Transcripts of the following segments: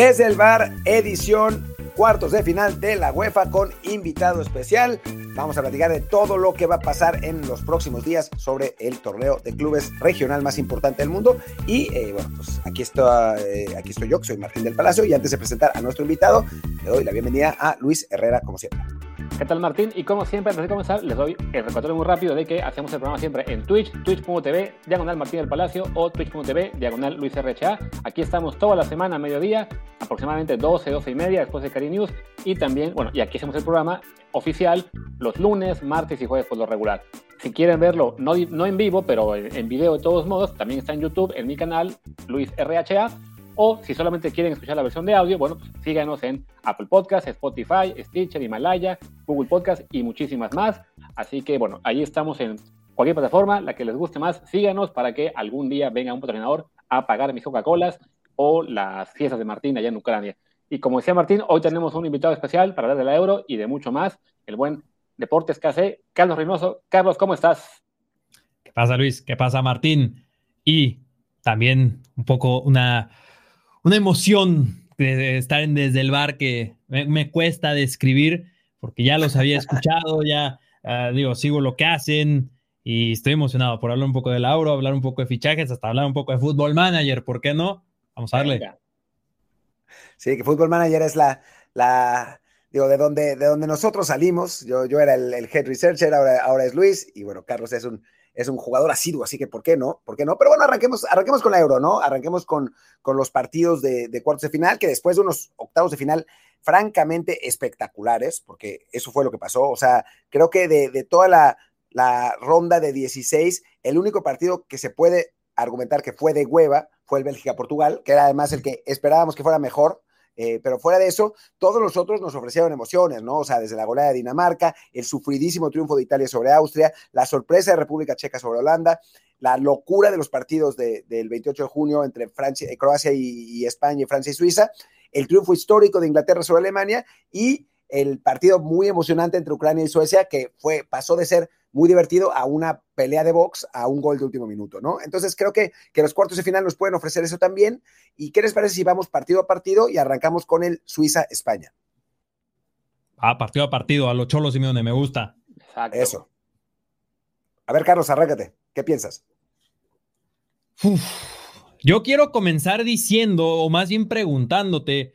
Desde el bar, edición cuartos de final de la UEFA con invitado especial. Vamos a platicar de todo lo que va a pasar en los próximos días sobre el torneo de clubes regional más importante del mundo. Y eh, bueno, pues aquí, está, eh, aquí estoy yo, que soy Martín del Palacio, y antes de presentar a nuestro invitado, le doy la bienvenida a Luis Herrera, como siempre. ¿Qué tal Martín? Y como siempre, antes de comenzar, les doy el recordatorio muy rápido de que hacemos el programa siempre en Twitch, twitch.tv, diagonal Martín del Palacio o twitch.tv, diagonal Luis RHA. Aquí estamos toda la semana a mediodía, aproximadamente 12, 12 y media después de Cari News. Y también, bueno, y aquí hacemos el programa oficial los lunes, martes y jueves por lo regular. Si quieren verlo, no, no en vivo, pero en, en video de todos modos, también está en YouTube, en mi canal, Luis RHA o si solamente quieren escuchar la versión de audio, bueno, pues síganos en Apple Podcast, Spotify, Stitcher, Himalaya, Google Podcast y muchísimas más. Así que bueno, ahí estamos en cualquier plataforma, la que les guste más, síganos para que algún día venga un patrocinador a pagar mis Coca-Colas o las fiestas de Martín allá en Ucrania. Y como decía Martín, hoy tenemos un invitado especial para hablar del euro y de mucho más, el buen Deportes KC, Carlos Reynoso. Carlos, ¿cómo estás? ¿Qué pasa, Luis? ¿Qué pasa, Martín? Y también un poco una una emoción de estar en desde el bar que me, cuesta describir porque ya los había escuchado, ya uh, digo, sigo lo que hacen y estoy emocionado por hablar un poco del Lauro, hablar un poco de fichajes, hasta hablar un poco de fútbol manager, ¿por qué no? Vamos a darle. Sí, que fútbol manager es la, la digo, de donde, de donde nosotros salimos. Yo, yo era el, el head researcher, ahora, ahora es Luis, y bueno, Carlos es un, es un jugador asiduo, así que ¿por qué no? ¿Por qué no? Pero bueno, arranquemos, arranquemos con la Euro, ¿no? Arranquemos con, con los partidos de, de, cuartos de final, que después de unos octavos de final francamente espectaculares, porque eso fue lo que pasó. O sea, creo que de, de toda la, la ronda de 16, el único partido que se puede argumentar que fue de hueva fue el Bélgica-Portugal, que era además el que esperábamos que fuera mejor, eh, pero fuera de eso, todos los otros nos ofrecieron emociones, ¿no? O sea, desde la goleada de Dinamarca, el sufridísimo triunfo de Italia sobre Austria, la sorpresa de República Checa sobre Holanda, la locura de los partidos de, del 28 de junio entre Francia, eh, Croacia y, y España y Francia y Suiza, el triunfo histórico de Inglaterra sobre Alemania y el partido muy emocionante entre Ucrania y Suecia, que fue, pasó de ser muy divertido a una pelea de box, a un gol de último minuto, ¿no? Entonces creo que, que los cuartos de final nos pueden ofrecer eso también. ¿Y qué les parece si vamos partido a partido y arrancamos con el Suiza-España? Ah, partido a partido, a los cholos, Simeone, me gusta. Exacto. Eso. A ver, Carlos, arráncate. ¿Qué piensas? Uf. Yo quiero comenzar diciendo, o más bien preguntándote,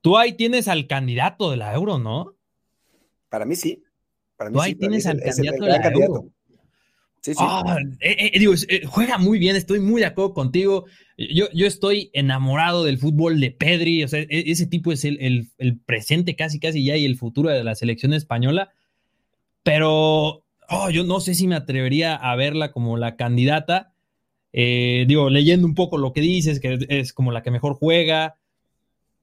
tú ahí tienes al candidato de la euro, ¿no? Para mí sí. Para mí ahí sí, tienes al es candidato el, candidato. Sí, sí. Ah, eh, eh, digo, eh, juega muy bien, estoy muy de acuerdo contigo. Yo, yo estoy enamorado del fútbol de Pedri, o sea, e, ese tipo es el, el, el, presente casi, casi ya y el futuro de la selección española. Pero oh, yo no sé si me atrevería a verla como la candidata. Digo, leyendo un poco lo que dices, que es como la que mejor juega,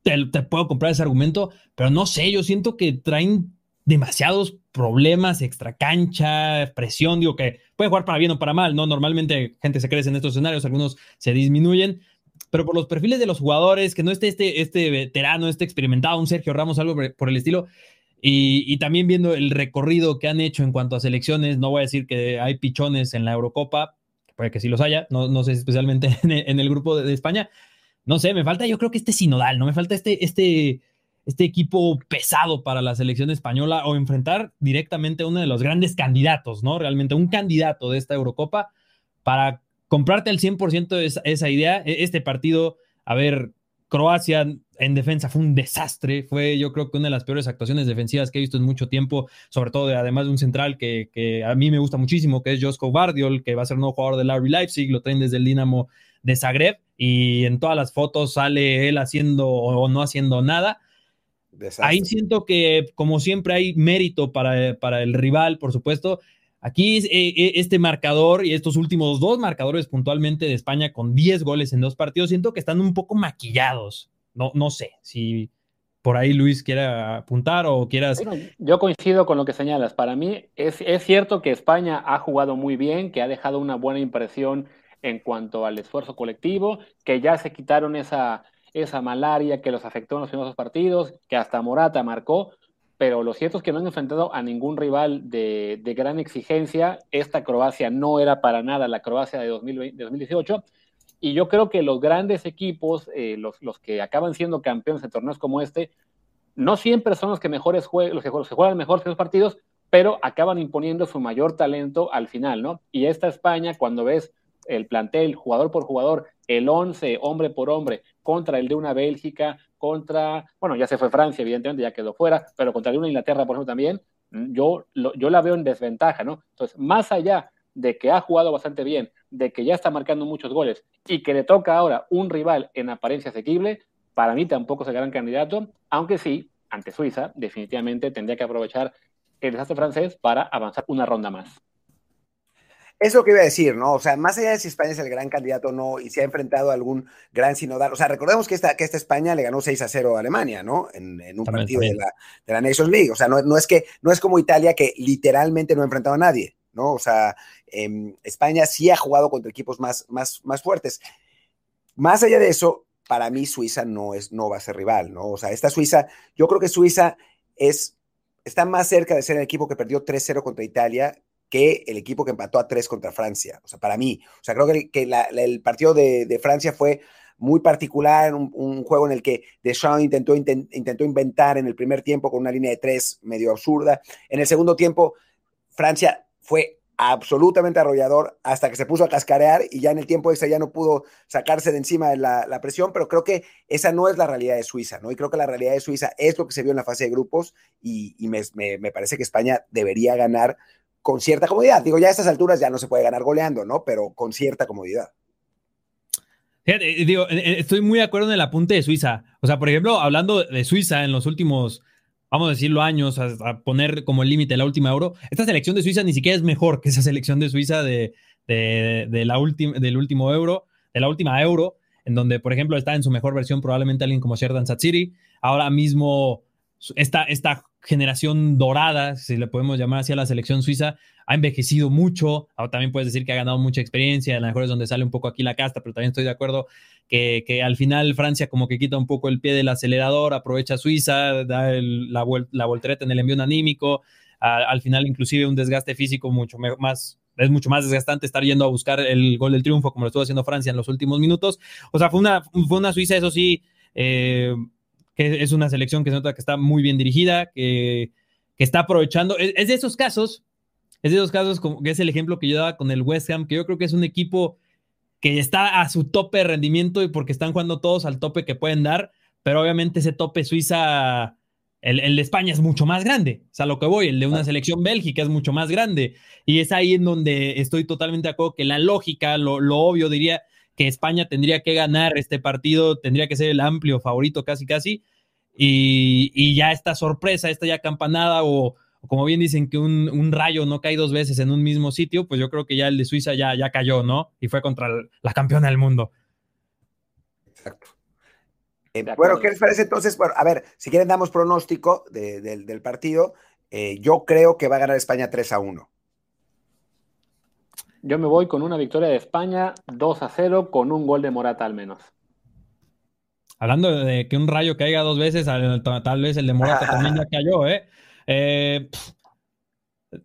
te, te puedo comprar ese argumento, pero no sé, yo siento que traen demasiados problemas, extra cancha, presión, digo que puede jugar para bien o para mal, ¿no? Normalmente gente se crece en estos escenarios, algunos se disminuyen, pero por los perfiles de los jugadores, que no esté este, este veterano, este experimentado, un Sergio Ramos, algo por el estilo, y, y, también viendo el recorrido que han hecho en cuanto a selecciones, no voy a decir que hay pichones en la Eurocopa, puede que sí los haya, no, no sé especialmente en el, en el grupo de, de, España, no sé, me falta yo creo que este sinodal, ¿no? Me falta este, este, este equipo pesado para la selección española o enfrentar directamente a uno de los grandes candidatos, ¿no? Realmente un candidato de esta Eurocopa para comprarte al 100% esa, esa idea. Este partido, a ver, Croacia en defensa fue un desastre, fue yo creo que una de las peores actuaciones defensivas que he visto en mucho tiempo, sobre todo de, además de un central que, a mí me gusta muchísimo, que es Josko Bardiol, que va a ser nuevo jugador del RB Leipzig, lo traen desde el Dinamo de Zagreb y en todas las fotos sale él haciendo o no haciendo nada. Desastre. Ahí siento que como siempre hay mérito para, para el rival, por supuesto, Aquí eh, este marcador y estos últimos dos marcadores puntualmente de España con 10 goles en dos partidos, siento que están un poco maquillados. No, no sé si por ahí Luis quiera apuntar o quieras. Bueno, yo coincido con lo que señalas. Para mí es, es, cierto que España ha jugado muy bien, que ha dejado una buena impresión en cuanto al esfuerzo colectivo, que ya se quitaron esa, esa malaria que los afectó en los primeros partidos, que hasta Morata marcó pero lo cierto es que no han enfrentado a ningún rival de, de, gran exigencia. Esta Croacia no era para nada la Croacia de, 2020, de 2018. Y yo creo que los grandes equipos, eh, los, los que acaban siendo campeones en torneos como este, no siempre son los que mejores juegan, los que, juegan mejor los partidos, pero acaban imponiendo su mayor talento al final, ¿no? Y esta España, cuando ves el plantel, jugador por jugador, el 11, hombre por hombre, contra el de una Bélgica, contra, bueno, ya se fue Francia, evidentemente, ya quedó fuera, pero contra el de una Inglaterra, por ejemplo, también, mm, yo, yo la veo en desventaja, ¿no? Entonces, más allá de que ha jugado bastante bien, de que ya está marcando muchos goles y que le toca ahora un rival en apariencia asequible, para mí tampoco es el gran candidato, aunque sí, ante Suiza, definitivamente tendría que aprovechar el desastre francés para avanzar una ronda más. Eso que iba a decir, ¿no? O sea, más allá de si España es el gran candidato o no, y se ha enfrentado a algún gran sinodal, o sea, recordemos que esta, que esta España le ganó 6 a 0 a Alemania, ¿no? En, un partido De, la, de la Nations League. O sea, no, no, es que, no es como Italia que literalmente no ha enfrentado a nadie, ¿no? O sea, em, España sí ha jugado contra equipos más, más, más fuertes. Más allá de eso, para mí Suiza no, es, no va a ser rival, ¿no? O sea, esta Suiza, yo creo que Suiza es, está más cerca de ser el equipo que perdió 3-0 contra Italia que el equipo que empató a 3 contra Francia. O sea, para mí, o sea, creo que, el partido de, Francia fue muy particular, un, juego en el que Deschamps intentó, intentó inventar en el primer tiempo con una línea de tres medio absurda. En el segundo tiempo, Francia fue absolutamente arrollador hasta que se puso a cascarear y ya en el tiempo ese ya no pudo sacarse de encima de la, presión, pero creo que esa no es la realidad de Suiza, ¿no? Y creo que la realidad de Suiza es lo que se vio en la fase de grupos y, me, parece que España debería ganar con cierta comodidad. Digo, ya a estas alturas ya no se puede ganar goleando, ¿no? Pero con cierta comodidad. digo, eh, eh, estoy muy de acuerdo en el apunte de Suiza. O sea, por ejemplo, hablando de Suiza en los últimos vamos a decirlo, años a, poner como límite la última euro. Esta selección de Suiza ni siquiera es mejor que esa selección de Suiza de, de, la del último euro, de la última euro, en donde, por ejemplo, está en su mejor versión probablemente alguien como Sherdan Satsiri. Ahora mismo, esta, esta generación dorada, si le podemos llamar así a la selección suiza, ha envejecido mucho. Ahora también puedes decir que ha ganado mucha experiencia, a lo mejor es donde sale un poco aquí la casta, pero también estoy de acuerdo que, al final Francia como que quita un poco el pie del acelerador, aprovecha Suiza, da la, la voltereta en el envío anímico, al final inclusive un desgaste físico mucho más es mucho más desgastante estar yendo a buscar el gol del triunfo como lo estuvo haciendo Francia en los últimos minutos. O sea, fue una, fue una Suiza, eso sí, eh, que es una selección que se nota que está muy bien dirigida, que, que está aprovechando. Es, es, de esos casos, es de esos casos como que es el ejemplo que yo daba con el West Ham, que yo creo que es un equipo que está a su tope de rendimiento y porque están jugando todos al tope que pueden dar, pero obviamente ese tope Suiza, el, de España es mucho más grande, o sea, lo que voy, el de una selección Bélgica es mucho más grande, y es ahí en donde estoy totalmente de acuerdo que la lógica, lo, obvio diría que España tendría que ganar este partido, tendría que ser el amplio favorito casi casi, y, y ya esta sorpresa, esta ya campanada o como bien dicen que un, rayo no cae dos veces en un mismo sitio, pues yo creo que ya el de Suiza ya, ya cayó, ¿no? Y fue contra la campeona del mundo. Exacto. Eh, bueno, ¿qué les parece entonces? Bueno, a ver, si quieren damos pronóstico del partido. Eh, yo creo que va a ganar España 3 a 1. Yo me voy con una victoria de España 2 a 0 con un gol de Morata al menos. Hablando de que un rayo caiga dos veces, tal vez el de Morata también ya cayó, ¿eh? Eh,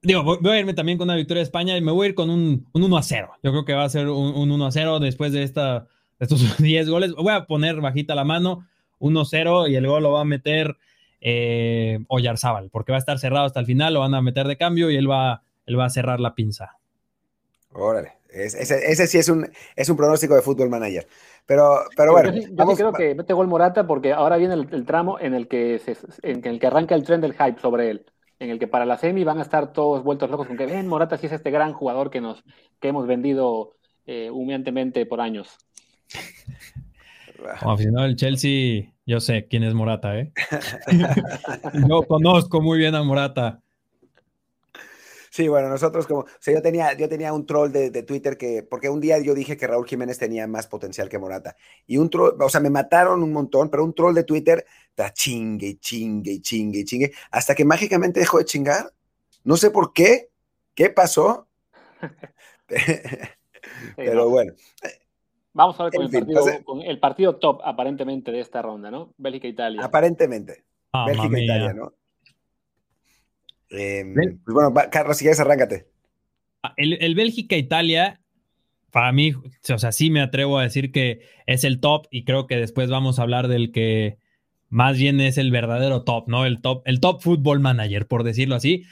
digo, voy a irme también con una victoria de España y me voy a ir con un, 1 a 0. Yo creo que va a ser un, 1 a 0 después de, esta, estos 10 goles. Voy a poner bajita la mano, 1 0 y el gol lo va a meter eh, Oyarzábal, porque va a estar cerrado hasta el final, lo van a meter de cambio y él va, él va a cerrar la pinza. Órale, ese, sí es un, es un pronóstico de fútbol manager. Pero, pero bueno. Yo, creo que mete gol Morata porque ahora viene el, tramo en el, que en el que arranca el tren del hype sobre él. En el que para la semi van a estar todos vueltos locos con que ven, Morata sí es este gran jugador que nos que hemos vendido eh, humillantemente por años. Como aficionado del Chelsea, yo sé quién es Morata, ¿eh? yo conozco muy bien a Morata. Sí, bueno, nosotros como, o sea, yo tenía, yo tenía un troll de, Twitter que, porque un día yo dije que Raúl Jiménez tenía más potencial que Morata. Y un troll, o sea, me mataron un montón, pero un troll de Twitter está chingue, chingue, chingue, chingue, hasta que mágicamente dejó de chingar. No sé por qué, qué pasó. pero bueno. Vamos a ver con, el, partido, con el, partido, top, aparentemente, de esta ronda, ¿no? Bélgica-Italia. Aparentemente. Ah, Bélgica-Italia, ¿no? Em, pues bueno, Carlos, si quieres, arráncate. Ah, el, Bélgica-Italia para mí, o sea, sí me atrevo a decir que es el top y creo que después vamos a hablar del que más bien es el verdadero top, ¿no? El top, el top football manager, por decirlo así.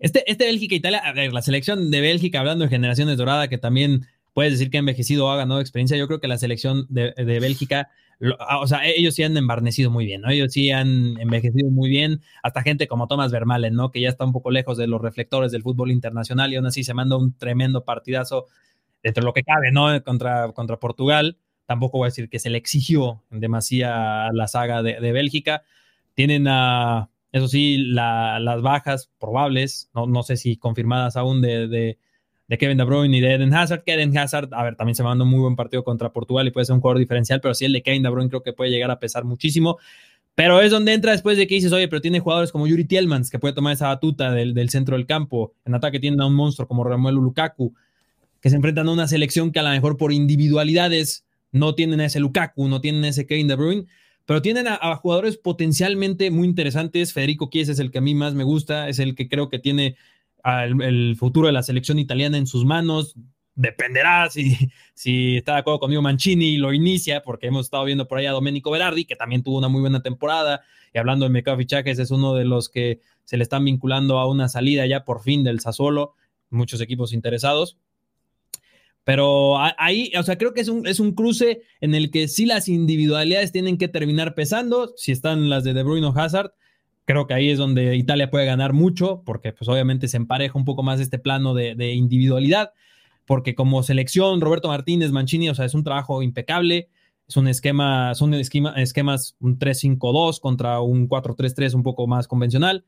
Este, este Bélgica-Italia, a ver, la selección de Bélgica, hablando de generaciones dorada, que también puedes decir que ha envejecido o ha ganado experiencia, yo creo que la selección de, de Bélgica o sea, ellos sí han embarnecido muy bien, ¿no? Ellos sí han envejecido muy bien, hasta gente como Thomas Vermaelen, ¿no? Que ya está un poco lejos de los reflectores del fútbol internacional y aún así se manda un tremendo partidazo dentro de lo que cabe, ¿no? Contra, contra Portugal. Tampoco voy a decir que se le exigió demasiado a la saga de, Bélgica. Tienen a, eso sí, las bajas probables, no, no sé si confirmadas aún de de Kevin De Bruyne y de Eden Hazard. Que Eden Hazard, a ver, también se mandó un muy buen partido contra Portugal y puede ser un jugador diferencial, pero sí el de Kevin De Bruyne creo que puede llegar a pesar muchísimo. Pero es donde entra después de que dices, oye, pero tiene jugadores como Yuri Tielmans, que puede tomar esa batuta del, centro del campo. En ataque tienen a un monstruo como Romelu Lukaku, que se enfrentan a una selección que a lo mejor por individualidades no tienen a ese Lukaku, no tienen a ese Kevin De Bruyne, pero tienen a, jugadores potencialmente muy interesantes. Federico Chiesa es el que a mí más me gusta, es el que creo que tiene el, futuro de la selección italiana en sus manos. Dependerá si, si está de acuerdo conmigo Mancini y lo inicia, porque hemos estado viendo por allá a Domenico Berardi, que también tuvo una muy buena temporada. Y hablando de mercado fichajes, es uno de los que se le están vinculando a una salida ya por fin del Sassuolo. Muchos equipos interesados. Pero ahí, o sea, creo que es un, es un cruce en el que sí las individualidades tienen que terminar pesando, si están las de De Bruyne o Hazard, Creo que ahí es donde Italia puede ganar mucho, porque pues obviamente se empareja un poco más este plano de, individualidad, porque como selección, Roberto Martínez, Mancini, o sea, es un trabajo impecable, es un esquema, son esquemas un 3-5-2 contra un 4-3-3 un poco más convencional,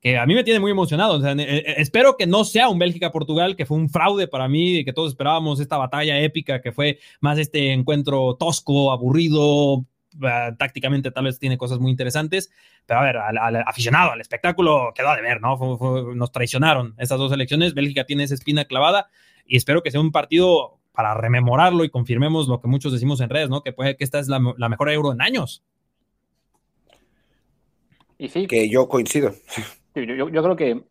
que a mí me tiene muy emocionado. Eh, eh, espero que no sea un Bélgica-Portugal, que fue un fraude para mí, y que todos esperábamos esta batalla épica, que fue más este encuentro tosco, aburrido, eh, tácticamente tal vez tiene cosas muy interesantes, pero a ver, al, aficionado, al espectáculo quedó de ver, ¿no? nos traicionaron estas dos elecciones, Bélgica tiene esa espina clavada y espero que sea un partido para rememorarlo y confirmemos lo que muchos decimos en redes, ¿no? Que puede que esta es la, mejor euro en años. Y sí. Que yo coincido. Yo, creo que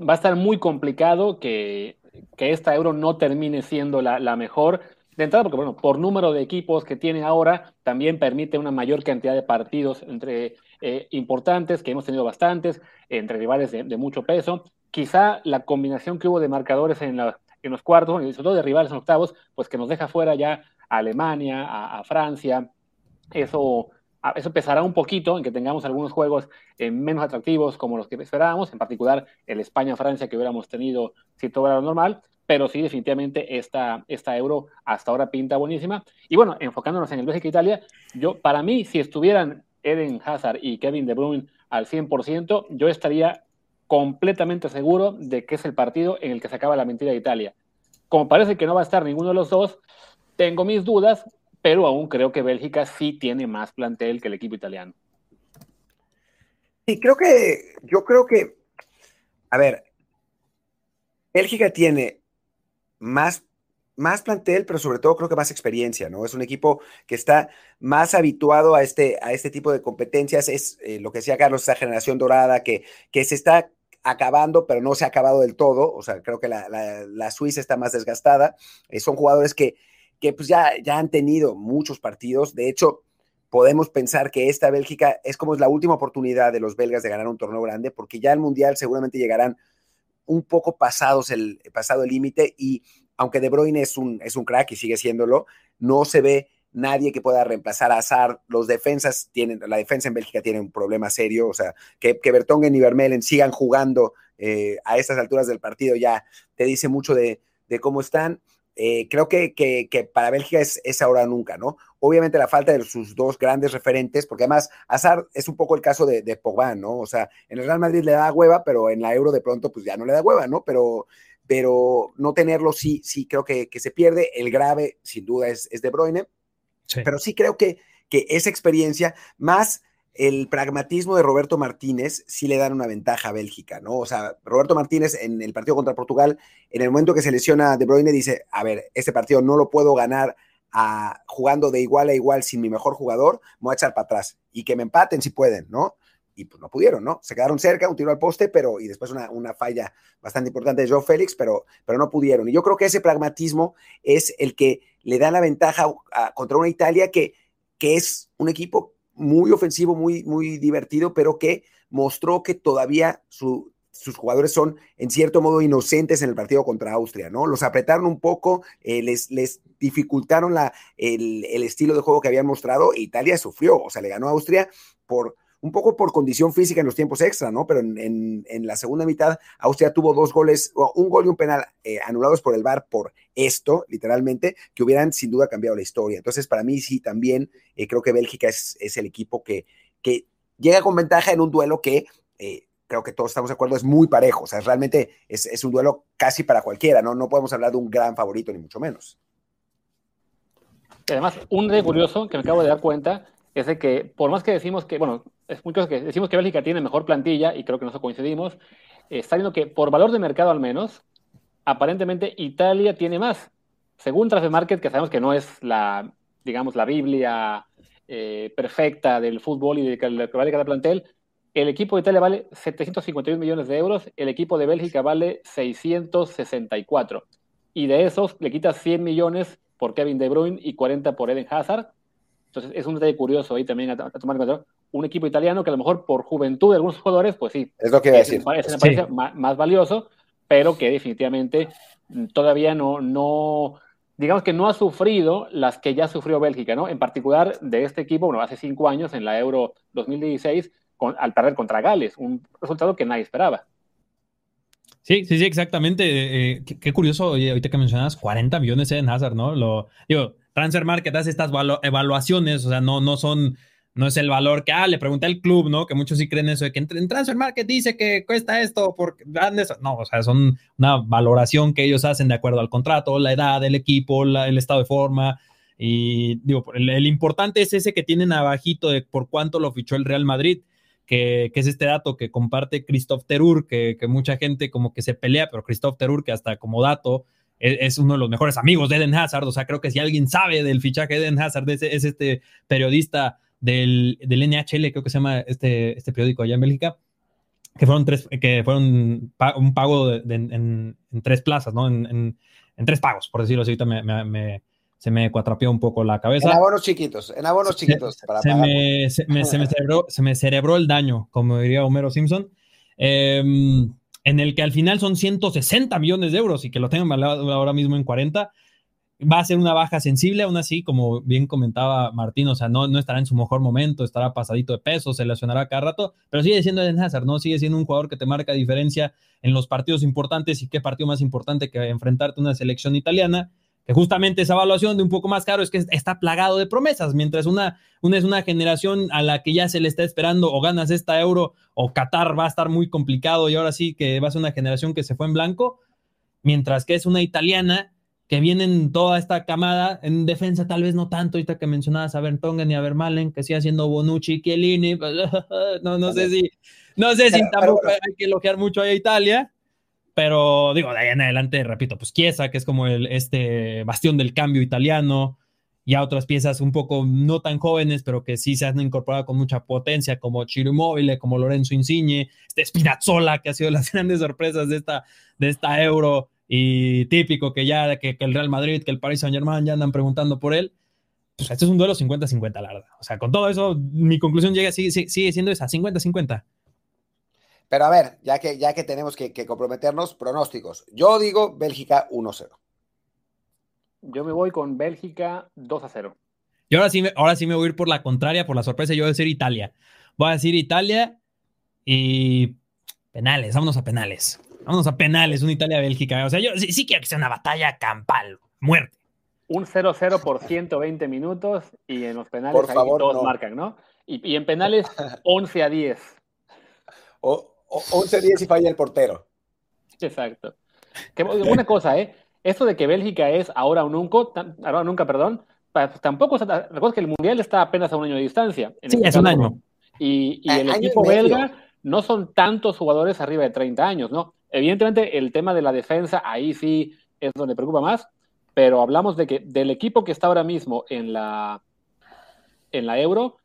va a estar muy complicado que, que esta euro no termine siendo la, la mejor de entrada, porque bueno, por número de equipos que tiene ahora, también permite una mayor cantidad de partidos entre eh, importantes, que hemos tenido bastantes, entre rivales de, mucho peso. Quizá la combinación que hubo de marcadores en, los cuartos, y sobre todo de rivales en octavos, pues que nos deja fuera ya a Alemania, a, Francia. Eso, eso pesará un poquito en que tengamos algunos juegos eh, menos atractivos como los que esperábamos, en particular el España-Francia que hubiéramos tenido si todo era normal pero sí, definitivamente esta, esta euro hasta ahora pinta buenísima. Y bueno, enfocándonos en el Bélgica-Italia, yo, para mí, si estuvieran Eden Hazard y Kevin De Bruyne al 100%, yo estaría completamente seguro de que es el partido en el que se acaba la mentira de Italia. Como parece que no va a estar ninguno de los dos, tengo mis dudas, pero aún creo que Bélgica sí tiene más plantel que el equipo italiano. Sí, creo que, yo creo que, a ver, Bélgica tiene más, más plantel, pero sobre todo creo que más experiencia, ¿no? Es un equipo que está más habituado a este, a este tipo de competencias. Es eh, lo que decía Carlos, esa generación dorada que, que se está acabando, pero no se ha acabado del todo. O sea, creo que la, Suiza está más desgastada. Eh, son jugadores que, que pues ya, ya han tenido muchos partidos. De hecho, podemos pensar que esta Bélgica es como es la última oportunidad de los belgas de ganar un torneo grande, porque ya el Mundial seguramente llegarán un poco pasados el pasado el límite y aunque De Bruyne es un, es un crack y sigue siéndolo, no se ve nadie que pueda reemplazar a Azar. Los defensas tienen, la defensa en Bélgica tiene un problema serio, o sea, que, que Bertongen y Vermelen sigan jugando eh, a estas alturas del partido ya te dice mucho de, de cómo están. Eh, creo que, que, para Bélgica es, es, ahora o nunca, ¿no? Obviamente la falta de sus dos grandes referentes, porque además Azar es un poco el caso de, de Pogba, ¿no? O sea, en el Real Madrid le da hueva, pero en la Euro de pronto pues ya no le da hueva, ¿no? Pero, pero no tenerlo sí, sí creo que, que se pierde. El grave, sin duda, es, es De Bruyne, pero sí creo que, que esa experiencia, más el pragmatismo de Roberto Martínez sí le dan una ventaja a Bélgica, ¿no? O sea, Roberto Martínez en el partido contra Portugal, en el momento que se lesiona De Bruyne, dice, a ver, este partido no lo puedo ganar a, jugando de igual a igual sin mi mejor jugador, me voy a echar para atrás y que me empaten si pueden, ¿no? y pues no pudieron, ¿no? Se quedaron cerca, un tiro al poste, pero y después una, falla bastante importante de Joe Félix, pero, pero no pudieron. Y yo creo que ese pragmatismo es el que le da la ventaja contra una Italia que, que es un equipo muy ofensivo, muy, muy divertido, pero que mostró que todavía su, sus jugadores son en cierto modo inocentes en el partido contra Austria, ¿no? Los apretaron un poco, eh, les, les dificultaron la, el, el, estilo de juego que habían mostrado e Italia sufrió, o sea, le ganó a Austria por un poco por condición física en los tiempos extra, ¿no? Pero en, en, la segunda mitad, Austria tuvo dos goles, un gol y un penal eh, anulados por el VAR por esto, literalmente, que hubieran sin duda cambiado la historia. Entonces, para mí sí, también eh, creo que Bélgica es, es, el equipo que, que llega con ventaja en un duelo que eh, creo que todos estamos de acuerdo, es muy parejo. O sea, realmente es, es, un duelo casi para cualquiera, ¿no? No podemos hablar de un gran favorito, ni mucho menos. Además, un de curioso que me acabo de dar cuenta es de que, por más que decimos que, bueno, es muy que decimos que Bélgica tiene mejor plantilla, y creo que nosotros coincidimos, está viendo que por valor de mercado al menos, aparentemente Italia tiene más. Según Transfer Market, que sabemos que no es la, digamos, la Biblia eh, perfecta del fútbol y de cada plantel, el equipo de Italia vale 751 millones de euros, el equipo de Bélgica vale 664. Y de esos le quitas 100 millones por Kevin De Bruyne y 40 por Eden Hazard. Entonces es un detalle curioso ahí también a, a tomar en cuenta un equipo italiano que a lo mejor por juventud de algunos jugadores, pues sí. Es lo que iba a decir. Es, me parece sí. más, más, valioso, pero que definitivamente todavía no, no, digamos que no ha sufrido las que ya sufrió Bélgica, ¿no? En particular de este equipo, bueno, hace cinco años en la Euro 2016, con, al perder contra Gales, un resultado que nadie esperaba. Sí, sí, sí, exactamente. Eh, qué, qué, curioso, oye, ahorita que mencionas 40 millones en Hazard, ¿no? Lo, digo, Transfer Market hace estas evaluaciones, o sea, no, no son no es el valor que, ah, le pregunté al club, ¿no? Que muchos sí creen eso, de que en Transfer Market dice que cuesta esto, porque no, o sea, son una valoración que ellos hacen de acuerdo al contrato, la edad del equipo, el estado de forma, y digo, el, el, importante es ese que tienen abajito de por cuánto lo fichó el Real Madrid, que, que es este dato que comparte Christoph Terur, que, que, mucha gente como que se pelea, pero Christoph Terur, que hasta como dato, es, es, uno de los mejores amigos de Eden Hazard, o sea, creo que si alguien sabe del fichaje de Eden Hazard, es, es este periodista del, del, NHL, creo que se llama este, este periódico allá en Bélgica, que fueron tres, que fueron pa un pago de, de, en, en, tres plazas, ¿no? En, en, en, tres pagos, por decirlo así, ahorita me, me, me, se me cuatrapeó un poco la cabeza. En abonos chiquitos, en abonos chiquitos. Se, para se, me, se, me, se, me, cerebró, se me cerebró el daño, como diría Homero Simpson, eh, en el que al final son 160 millones de euros y que lo tengan ahora mismo en 40 va a ser una baja sensible, aún así, como bien comentaba Martín, o sea, no, no estará en su mejor momento, estará pasadito de peso, se lesionará cada rato, pero sigue siendo Eden Hazard, ¿no? Sigue siendo un jugador que te marca diferencia en los partidos importantes y qué partido más importante que enfrentarte a una selección italiana, que justamente esa evaluación de un poco más caro es que está plagado de promesas, mientras una, una es una generación a la que ya se le está esperando o ganas esta euro o Qatar va a estar muy complicado y ahora sí que va a ser una generación que se fue en blanco, mientras que es una italiana que vienen toda esta camada en defensa, tal vez no tanto, ahorita que mencionabas a Bertongen y a Vermalen, que sigue haciendo Bonucci Chiellini, no, no sé si, no sé si tampoco hay que elogiar mucho a Italia, pero digo, de ahí en adelante, repito, pues Chiesa, que es como el, este bastión del cambio italiano, ya otras piezas un poco no tan jóvenes, pero que sí se han incorporado con mucha potencia, como Chiro Immobile, como Lorenzo Insigne, este Spinazzola, que ha sido las grandes sorpresas de esta, de esta Euro, y típico que ya que, que, el Real Madrid, que el Paris Saint Germain ya andan preguntando por él. Pues este es un duelo 50-50, la verdad. O sea, con todo eso, mi conclusión llega, sigue, sigue siendo esa, 50-50. Pero a ver, ya que, ya que tenemos que, que comprometernos, pronósticos. Yo digo Bélgica 1-0. Yo me voy con Bélgica 2-0. Y ahora sí, me, ahora sí me voy a ir por la contraria, por la sorpresa. Yo voy a decir Italia. Voy a decir Italia y penales. Vámonos a penales. Vamos a penales, una Italia-Bélgica. O sea, yo sí, sí, quiero que sea una batalla campal, muerte. Un 0-0 por 120 minutos y en los penales por favor, todos no. marcan, ¿no? Y, y, en penales 11 a 10. O, o 11 a 10 y falla el portero. Exacto. Que, una cosa, ¿eh? Esto de que Bélgica es ahora o nunca, ahora nunca, perdón, tampoco, recuerda que el Mundial está apenas a un año de distancia. sí, es un año. Y, y el equipo belga no son tantos jugadores arriba de 30 años, ¿no? Evidentemente, el tema de la defensa, ahí sí es donde preocupa más, pero hablamos de que del equipo que está ahora mismo en la, en la Euro, o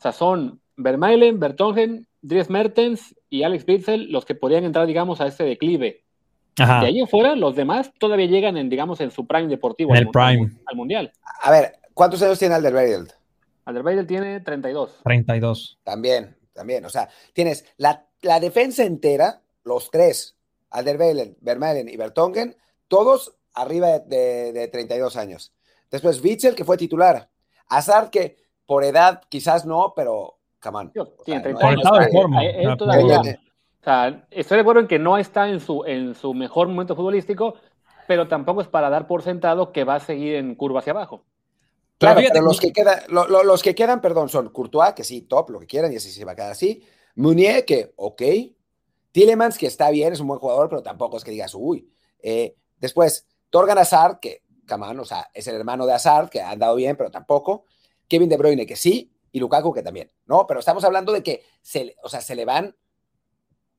sea, son Vermeilen, Bertongen, Dries Mertens y Alex Bitzel los que podrían entrar, digamos, a este declive. De ahí afuera, los demás todavía llegan en, digamos, en su prime deportivo. el prime. Al mundial. A ver, ¿cuántos años tiene Alderweireld? Alderweireld tiene 32. 32. También, también. O sea, tienes la, la defensa entera, los tres, Alderweireld, Vermaelen y Bertongen, todos arriba de, de, 32 años. Después Witzel, que fue titular. Hazard, que por edad quizás no, pero, come on. Tiene 30 años. de forma. Él, todavía, o sea, estoy de acuerdo en que no está en su, en su mejor momento futbolístico, pero tampoco es para dar por sentado que va a seguir en curva hacia abajo. Claro, pero los que, quedan, los que quedan, perdón, son Courtois, que sí, top, lo que quieran, y así se va a quedar así. Munier, que ok. Tillemans, que está bien, es un buen jugador, pero tampoco es que digas, uy. Eh, después, Torgan Hazard, que, camán, o sea, es el hermano de Hazard, que ha andado bien, pero tampoco. Kevin De Bruyne, que sí, y Lukaku, que también, ¿no? Pero estamos hablando de que se, o sea, se le van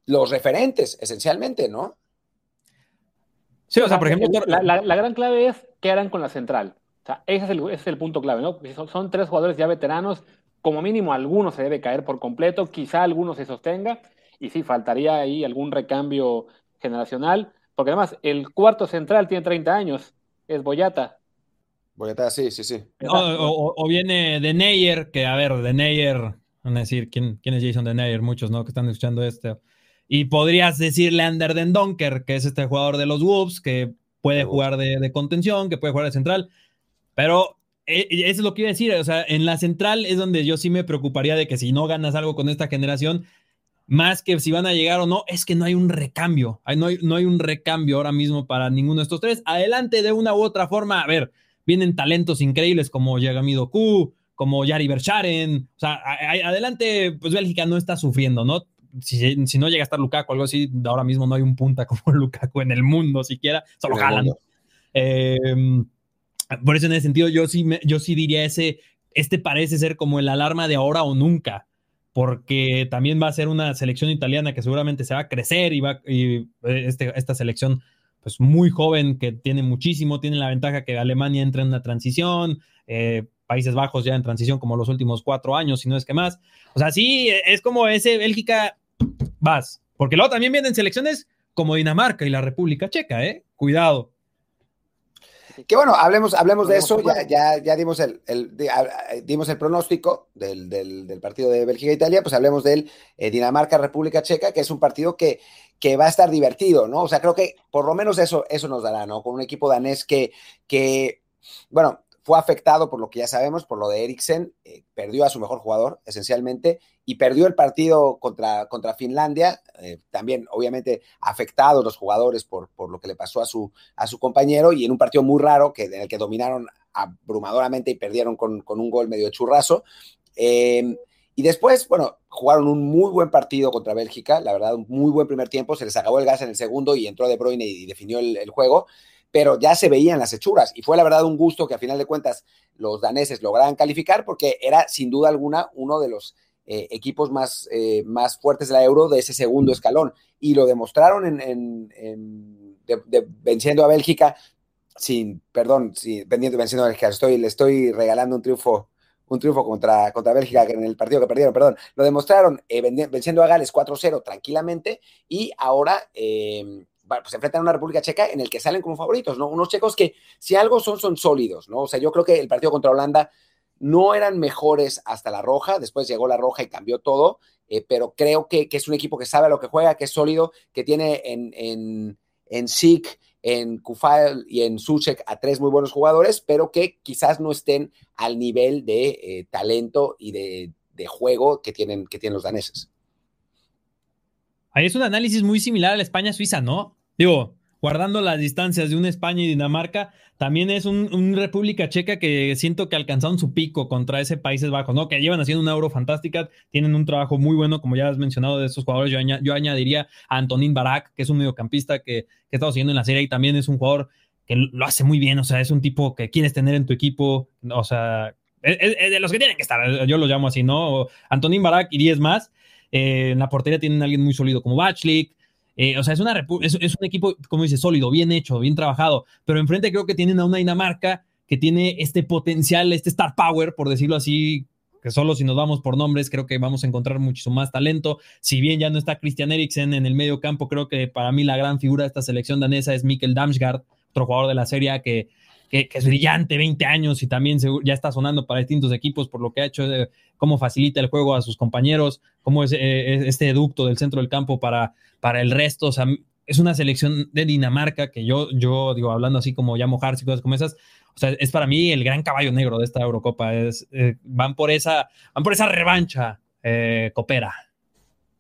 los referentes, esencialmente, ¿no? Sí, o sea, por ejemplo. La, gran clave es qué harán con la central. O sea, ese es el, punto clave, ¿no? Son, tres jugadores ya veteranos, como mínimo alguno se debe caer por completo, quizá alguno se sostenga, y sí, faltaría ahí algún recambio generacional, porque además el cuarto central tiene 30 años, es Boyata. Boyata, sí, sí, sí. O, viene de Neyer, que a ver, de Neyer, van a decir, ¿quién, quién es Jason de Neyer? Muchos, ¿no? Que están escuchando esto y podrías decirle a Den Donker, que es este jugador de los Wolves, que puede jugar de, contención, que puede jugar de central. Pero eh, eso es lo que iba a decir. O sea, en la central es donde yo sí me preocuparía de que si no ganas algo con esta generación, más que si van a llegar o no, es que no hay un recambio. No hay, no hay un recambio ahora mismo para ninguno de estos tres. Adelante de una u otra forma. A ver, vienen talentos increíbles como Yagami Doku, como Yari Bercharen. O sea, adelante, pues Bélgica no está sufriendo, ¿no? si, no llega a estar Lukaku o algo así, ahora mismo no hay un punta como Lukaku en el mundo siquiera, solo jalan. Em, por eso en ese sentido yo sí, yo sí diría ese, este parece ser como el alarma de ahora o nunca, porque también va a ser una selección italiana que seguramente se va a crecer y va y este, esta selección pues muy joven que tiene muchísimo, tiene la ventaja que Alemania entra en una transición, eh, Países Bajos ya en transición como los últimos cuatro años, si no es que más. O sea, sí, es como ese Bélgica, vas. Porque luego también vienen selecciones como Dinamarca y la República Checa, ¿eh? Cuidado. Que bueno, hablemos, hablemos de eso. Ya, ya, dimos, el, dimos el pronóstico del, partido de Bélgica-Italia, pues hablemos del eh, Dinamarca-República Checa, que es un partido que, que va a estar divertido, ¿no? O sea, creo que por lo menos eso, eso nos dará, ¿no? Con un equipo danés que, que bueno, fue afectado por lo que ya sabemos, por lo de Eriksen, eh, perdió a su mejor jugador, esencialmente, y perdió el partido contra, contra Finlandia, eh, también obviamente afectados los jugadores por, por, lo que le pasó a su, a compañero, y en un partido muy raro, que, en el que dominaron abrumadoramente y perdieron con, un gol medio churraso. Em, y después, bueno, jugaron un muy buen partido contra Bélgica, la verdad, un muy buen primer tiempo, se les acabó el gas en el segundo y entró De Bruyne y definió el juego pero ya se veían las hechuras y fue la verdad un gusto que a final de cuentas los daneses lograran calificar porque era sin duda alguna uno de los eh, equipos más, eh, más fuertes de la Euro de ese segundo escalón. Y lo demostraron en, venciendo a Bélgica sin, perdón, venciendo, venciendo a Bélgica, estoy, le estoy regalando un triunfo un triunfo contra, contra Bélgica en el partido que perdieron, perdón, lo demostraron eh, venciendo a Gales 4-0 tranquilamente y ahora pues se enfrentan a una República Checa en el que salen como favoritos, ¿no? Unos checos que si algo son, son sólidos, ¿no? O sea, yo creo que el partido contra Holanda no eran mejores hasta la roja, después llegó la roja y cambió todo, eh, pero creo que, es un equipo que sabe a lo que juega, que es sólido, que tiene en, en, en Sik, en Kufal y en Suchek a tres muy buenos jugadores, pero que quizás no estén al nivel de eh, talento y de, de, juego que tienen, que tienen los daneses. Ahí es un análisis muy similar a la España-Suiza, ¿no? Digo, guardando las distancias de una España y Dinamarca, también es un, República Checa que siento que alcanzaron su pico contra ese Países Bajos, ¿no? Que llevan haciendo una euro fantástica, tienen un trabajo muy bueno, como ya has mencionado de estos jugadores. Yo, añadiría a Antonín Barak, que es un mediocampista que, que he estado siguiendo en la serie y también es un jugador que lo hace muy bien, o sea, es un tipo que quieres tener en tu equipo, o sea, es, de los que tienen que estar, yo lo llamo así, ¿no? Antonín Barak y 10 más. Eh, en la portería tienen a alguien muy sólido como Bachlik, eh, o sea, es, una es, un equipo, como dice, sólido, bien hecho, bien trabajado, pero enfrente creo que tienen a una Dinamarca que tiene este potencial, este star power, por decirlo así, que solo si nos vamos por nombres, creo que vamos a encontrar muchísimo más talento. Si bien ya no está Christian Eriksen en el medio campo, creo que para mí la gran figura de esta selección danesa es Mikkel Damsgaard, otro jugador de la Serie que, que, es brillante, 20 años y también ya está sonando para distintos equipos por lo que ha hecho, eh, cómo facilita el juego a sus compañeros, cómo es eh, este educto del centro del campo para, para el resto. O sea, es una selección de Dinamarca que yo, yo digo, hablando así como ya mojarse y cosas como esas, o sea, es para mí el gran caballo negro de esta Eurocopa. Es, eh, van, por esa, van por esa revancha copera.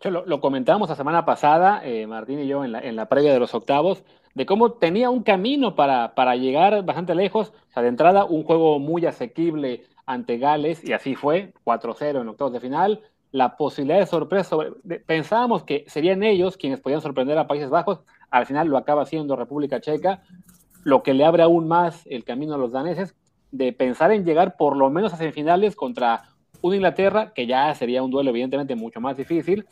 Lo, lo comentábamos la semana pasada, Martín y yo, en la, en la previa de los octavos de cómo tenía un camino para, para llegar bastante lejos. O sea, de entrada, un juego muy asequible ante Gales, y así fue, 4-0 en octavos de final. La posibilidad de sorpresa, pensábamos que serían ellos quienes podían sorprender a Países Bajos, al final lo acaba siendo República Checa, lo que le abre aún más el camino a los daneses de pensar en llegar por lo menos a semifinales contra una Inglaterra, que ya sería un duelo evidentemente mucho más difícil,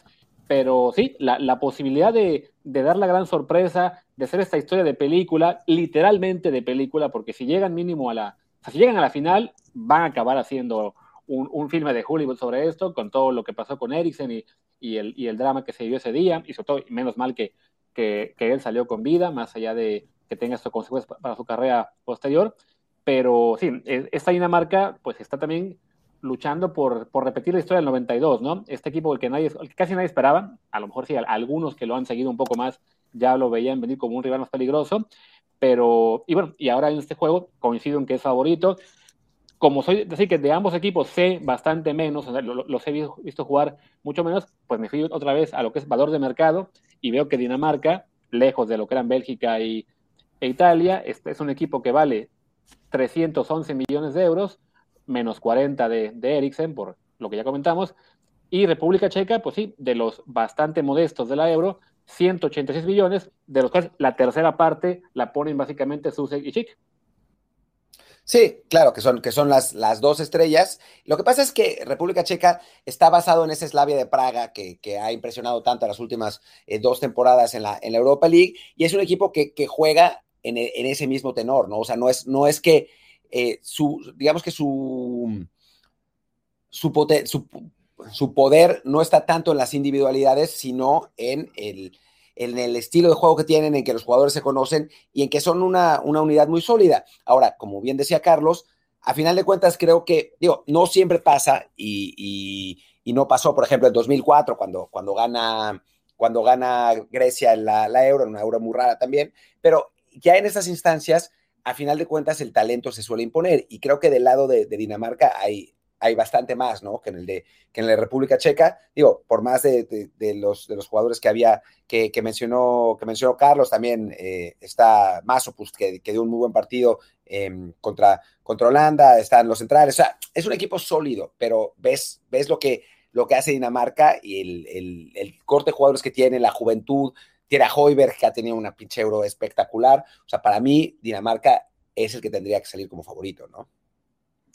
pero sí, la, posibilidad de, dar la gran sorpresa, de hacer esta historia de película, literalmente de película, porque si llegan mínimo a la, si llegan a la final, van a acabar haciendo un, filme de Hollywood sobre esto, con todo lo que pasó con Eriksen y, el, drama que se dio ese día, y sobre todo, menos mal que, que, él salió con vida, más allá de que tenga esto consecuencias para su carrera posterior. Pero sí, e, esta Dinamarca, pues está también luchando por, por, repetir la historia del 92, ¿no? Este equipo que, nadie, que casi nadie esperaba, a lo mejor sí, algunos que lo han seguido un poco más ya lo veían venir como un rival más peligroso, pero, y bueno, y ahora en este juego coincido en que es favorito. Como soy, decir que de ambos equipos sé bastante menos, los he visto jugar mucho menos, pues me fui otra vez a lo que es valor de mercado y veo que Dinamarca, lejos de lo que eran Bélgica y, e Italia, este es un equipo que vale 311 millones de euros, menos 40 de, de Eriksen, por lo que ya comentamos. Y República Checa, pues sí, de los bastante modestos de la euro, 186 millones, de los cuales la tercera parte la ponen básicamente Susek y Chic. Sí, claro, que son, que son las, las dos estrellas. Lo que pasa es que República Checa está basado en ese Slavia de Praga que, ha impresionado tanto las últimas eh, dos temporadas en la, en la Europa League y es un equipo que, juega en, en, ese mismo tenor, ¿no? O sea, no es, no es que eh, su, digamos que su, su, su, poder no está tanto en las individualidades, sino en el, en el estilo de juego que tienen, en que los jugadores se conocen y en que son una, una unidad muy sólida. Ahora, como bien decía Carlos, a final de cuentas creo que, digo, no siempre pasa y, no pasó, por ejemplo, en 2004 cuando, cuando gana cuando gana Grecia la, la euro, una euro muy rara también, pero ya en esas instancias a final de cuentas el talento se suele imponer y creo que del lado de, Dinamarca hay, hay bastante más, ¿no? Que en el de que en la República Checa, digo, por más de, los, de los jugadores que había, que, mencionó, que mencionó Carlos, también eh, está Masopust, que, que dio un muy buen partido em, contra, contra Holanda, están los centrales, o sea, es un equipo sólido, pero ves, ves lo que, lo que hace Dinamarca y el, el, el corte de jugadores que tiene, la juventud, tiene a Hoiberg, que ha tenido una pinche euro espectacular. O sea, para mí, Dinamarca es el que tendría que salir como favorito, ¿no?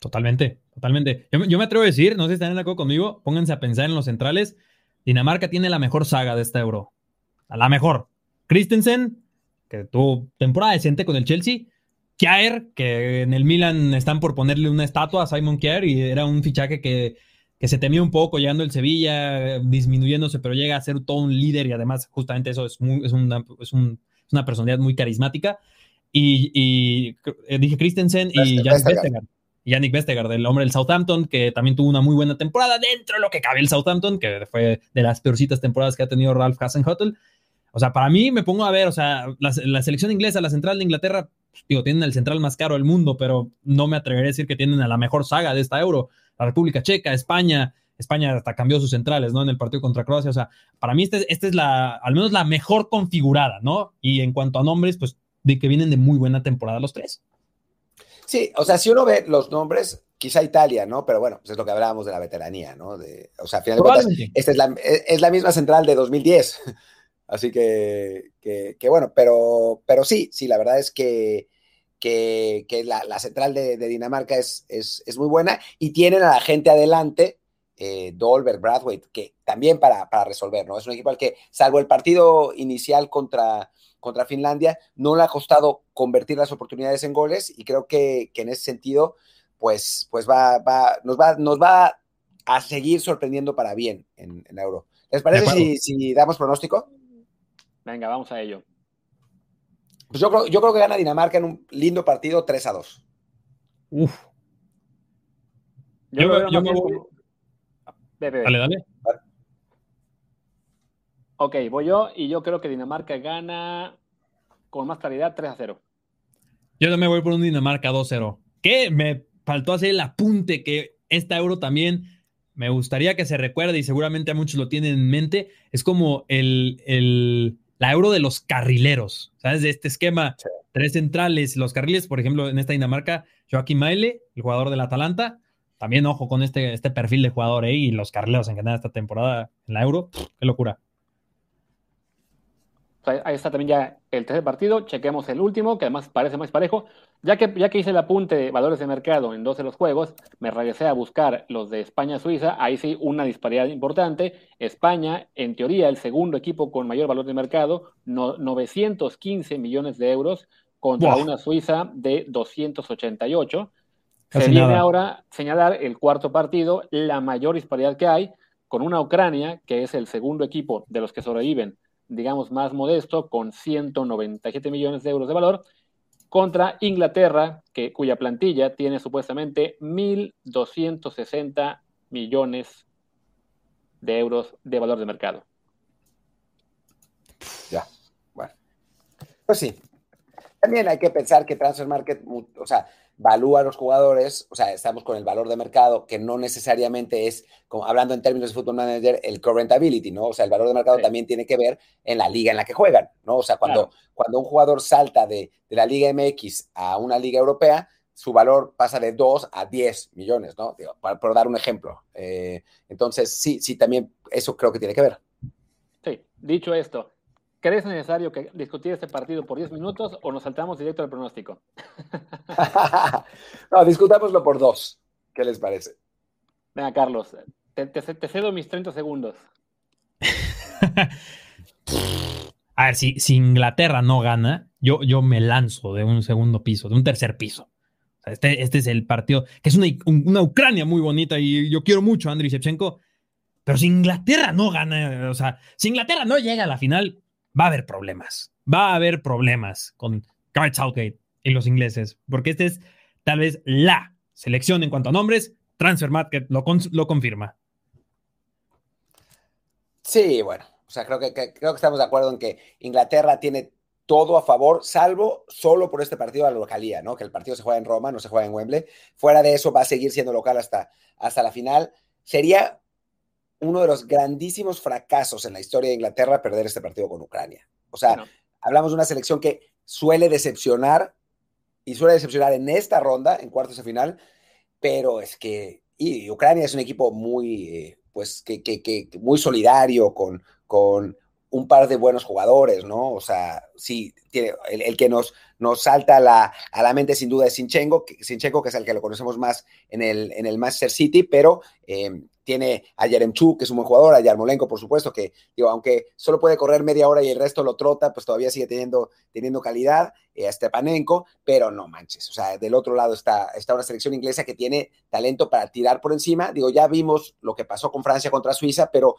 Totalmente, totalmente. Yo, me atrevo a decir, no sé si están de acuerdo conmigo, pónganse a pensar en los centrales. Dinamarca tiene la mejor saga de esta euro. La mejor. Christensen, que tuvo temporada decente con el Chelsea. Kjaer, que en el Milan están por ponerle una estatua a Simon Kjaer y era un fichaje que que se temía un poco llegando el Sevilla, disminuyéndose, pero llega a ser todo un líder y además justamente eso es, es, una, es, una, personalidad muy carismática. Y, eh, dije Christensen y Yannick Vestergaard. Yannick Vestergaard, el hombre del Southampton, que también tuvo una muy buena temporada dentro de lo que cabe el Southampton, que fue de las peorcitas temporadas que ha tenido Ralph Hasenhuttel. O sea, para mí me pongo a ver, o sea, la, la selección inglesa, la central de Inglaterra, digo, tienen el central más caro del mundo, pero no me atreveré a decir que tienen a la mejor saga de esta euro la República Checa, España. España hasta cambió sus centrales, ¿no? En el partido contra Croacia. O sea, para mí esta este es la, al menos la mejor configurada, ¿no? Y en cuanto a nombres, pues de que vienen de muy buena temporada los tres. Sí, o sea, si uno ve los nombres, quizá Italia, ¿no? Pero bueno, pues es lo que hablábamos de la veteranía, ¿no? De, o sea, al final de cuentas, esta es la, es la misma central de 2010. Así que, que, que, bueno, pero, pero sí, sí, la verdad es que que, la, central de, Dinamarca es, es, muy buena y tienen a la gente adelante, eh, Dolberg, Bradwaite, que también para, para, resolver, ¿no? Es un equipo al que, salvo el partido inicial contra, contra Finlandia, no le ha costado convertir las oportunidades en goles y creo que, en ese sentido, pues, pues va, va, nos, va, nos va a seguir sorprendiendo para bien en, en Euro. ¿Les parece si, damos pronóstico? Venga, vamos a ello. Pues yo creo, yo creo que gana Dinamarca en un lindo partido 3 a 2. Uf. Yo, yo, me voy... Dale, dale. Ok, voy yo y yo creo que Dinamarca gana con más claridad 3 a 0. Yo también voy por un Dinamarca 2-0. Que me faltó hacer el apunte que esta euro también me gustaría que se recuerde y seguramente a muchos lo tienen en mente. Es como el, la euro de los carrileros, ¿sabes? De este esquema, tres centrales, los carriles, por ejemplo, en esta Dinamarca, Joaquín Maile, el jugador del Atalanta. También, ojo con este, este perfil de jugador ahí y los carrileros en general esta temporada en la euro. Qué locura ahí está también ya el tercer partido. Chequemos el último, que además parece más parejo. Ya que, ya que hice el apunte de valores de mercado en dos de los juegos, me regresé a buscar los de España-Suiza. Ahí sí, una disparidad importante. España, en teoría, el segundo equipo con mayor valor de mercado, 915 millones de euros contra una Suiza de 288. Se viene ahora señalar el cuarto partido, la mayor disparidad que hay, con una Ucrania, que es el segundo equipo de los que sobreviven digamos, más modesto, con 197 millones de euros de valor, contra Inglaterra, que, cuya plantilla tiene supuestamente 1.260 millones de euros de valor de mercado. Ya, bueno. Pues sí. También hay que pensar que Transfer Market, o sea, valúa a los jugadores, o sea, estamos con el valor de mercado, que no necesariamente es, como hablando en términos de Football Manager, el current ability, ¿no? O sea, el valor de mercado también tiene que ver en la liga en la que juegan, ¿no? O sea, cuando, cuando un jugador salta de, la Liga MX a una liga europea, su valor pasa de 2 a 10 millones, ¿no? por, dar un ejemplo. Eh, entonces, sí, sí, también eso creo que tiene que ver. Sí, dicho esto, ¿Crees necesario que discutir este partido por 10 minutos o nos saltamos directo al pronóstico? no, discutámoslo por dos. ¿Qué les parece? Venga, Carlos, te, cedo mis 30 segundos. A ver, si, si, Inglaterra no gana, yo, yo me lanzo de un segundo piso, de un tercer piso. este, este es el partido, que es una, una, Ucrania muy bonita y yo quiero mucho a Andriy Shevchenko, pero si Inglaterra no gana, o sea, si Inglaterra no llega a la final, va a haber problemas. Va a haber problemas con Gareth Southgate y los ingleses, porque este es tal vez la selección en cuanto a nombres. Transfer Market lo, lo confirma. Sí, bueno, o sea, creo que, creo que estamos de acuerdo en que Inglaterra tiene todo a favor, salvo solo por este partido a la localía, ¿no? Que el partido se juega en Roma, no se juega en Wembley. Fuera de eso va a seguir siendo local hasta, hasta la final. Sería uno de los grandísimos fracasos en la historia de Inglaterra perder este partido con Ucrania. O sea, hablamos de una selección que suele decepcionar y suele decepcionar en esta ronda, en cuartos de final, pero es que y Ucrania es un equipo muy, eh, pues, que, que, muy solidario, con, con un par de buenos jugadores, ¿no? O sea, sí, tiene, el, que nos, nos salta a la, a la, mente sin duda es Sinchenko, que, Sinchenko, que es el que lo conocemos más en el, en el Manchester City, pero eh, tiene a Yaremchuk, que es un buen jugador, a Yarmolenko, por supuesto, que digo, aunque solo puede correr media hora y el resto lo trota, pues todavía sigue teniendo, teniendo calidad, eh, a Stepanenko, pero no manches, o sea, del otro lado está, está una selección inglesa que tiene talento para tirar por encima, digo, ya vimos lo que pasó con Francia contra Suiza, pero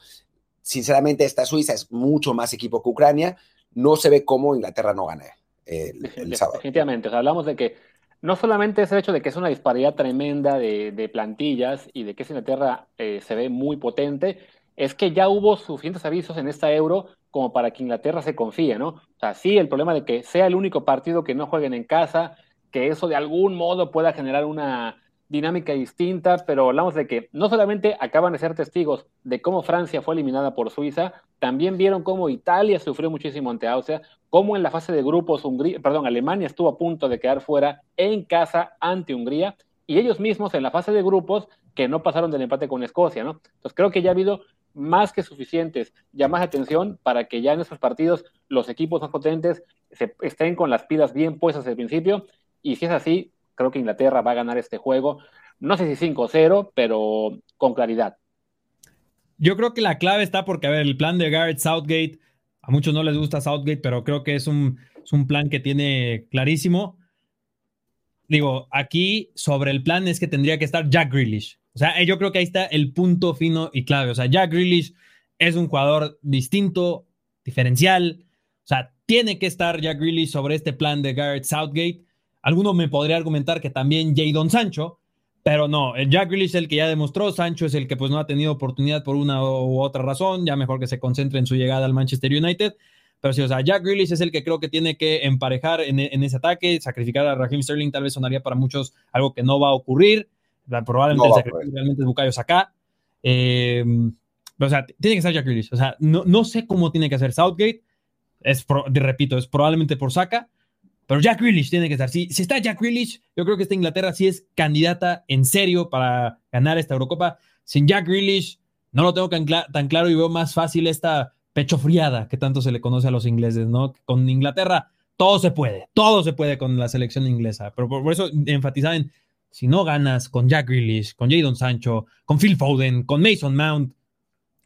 sinceramente esta Suiza es mucho más equipo que Ucrania, no se ve cómo Inglaterra no gane el, sábado. Definitivamente, o sea, hablamos de que no solamente es el hecho de que es una disparidad tremenda de, plantillas y de que Inglaterra eh, se ve muy potente, es que ya hubo suficientes avisos en esta euro como para que Inglaterra se confíe, ¿no? O sea, sí, el problema de que sea el único partido que no jueguen en casa, que eso de algún modo pueda generar una, dinámica distinta, pero hablamos de que no solamente acaban de ser testigos de cómo Francia fue eliminada por Suiza, también vieron cómo Italia sufrió muchísimo ante Austria, cómo en la fase de grupos Hungría, perdón, Alemania estuvo a punto de quedar fuera en casa ante Hungría y ellos mismos en la fase de grupos que no pasaron del empate con Escocia, ¿no? Entonces creo que ya ha habido más que suficientes llamadas de atención para que ya en esos partidos los equipos más potentes se estén con las pilas bien puestas al principio y si es así, Creo que Inglaterra va a ganar este juego. No sé si 5-0, pero con claridad. Yo creo que la clave está porque, a ver, el plan de Garrett Southgate, a muchos no les gusta Southgate, pero creo que es un, un plan que tiene clarísimo. Digo, aquí sobre el plan es que tendría que estar Jack Grealish. O sea, yo creo que ahí está el punto fino y clave. O sea, Jack Grealish es un jugador distinto, diferencial. O sea, tiene que estar Jack Grealish sobre este plan de Garrett Southgate. Alguno me podría argumentar que también Jadon Sancho, pero no, el Jack Grealish es el que ya demostró, Sancho es el que pues no ha tenido oportunidad por una u otra razón, ya mejor que se concentre en su llegada al Manchester United. Pero sí, o sea, Jack Grealish es el que creo que tiene que emparejar en, ese ataque, sacrificar a Raheem Sterling tal vez sonaría para muchos algo que no va a ocurrir, probablemente el sacrificio realmente es Bukayo Saka. Eh, o sea, tiene que ser Jack Grealish, o sea, no, no sé cómo tiene que hacer Southgate, es, repito, es probablemente por Saka, pero Jack Grealish tiene que estar. Si, si está Jack Grealish, yo creo que esta Inglaterra sí es candidata en serio para ganar esta Eurocopa. Sin Jack Grealish, no lo tengo tan, tan claro y veo más fácil esta pecho friada que tanto se le conoce a los ingleses, ¿no? Con Inglaterra todo se puede, todo se puede con la selección inglesa. Pero por, eso enfatizar en, si no ganas con Jack Grealish, con Jadon Sancho, con Phil Foden, con Mason Mount,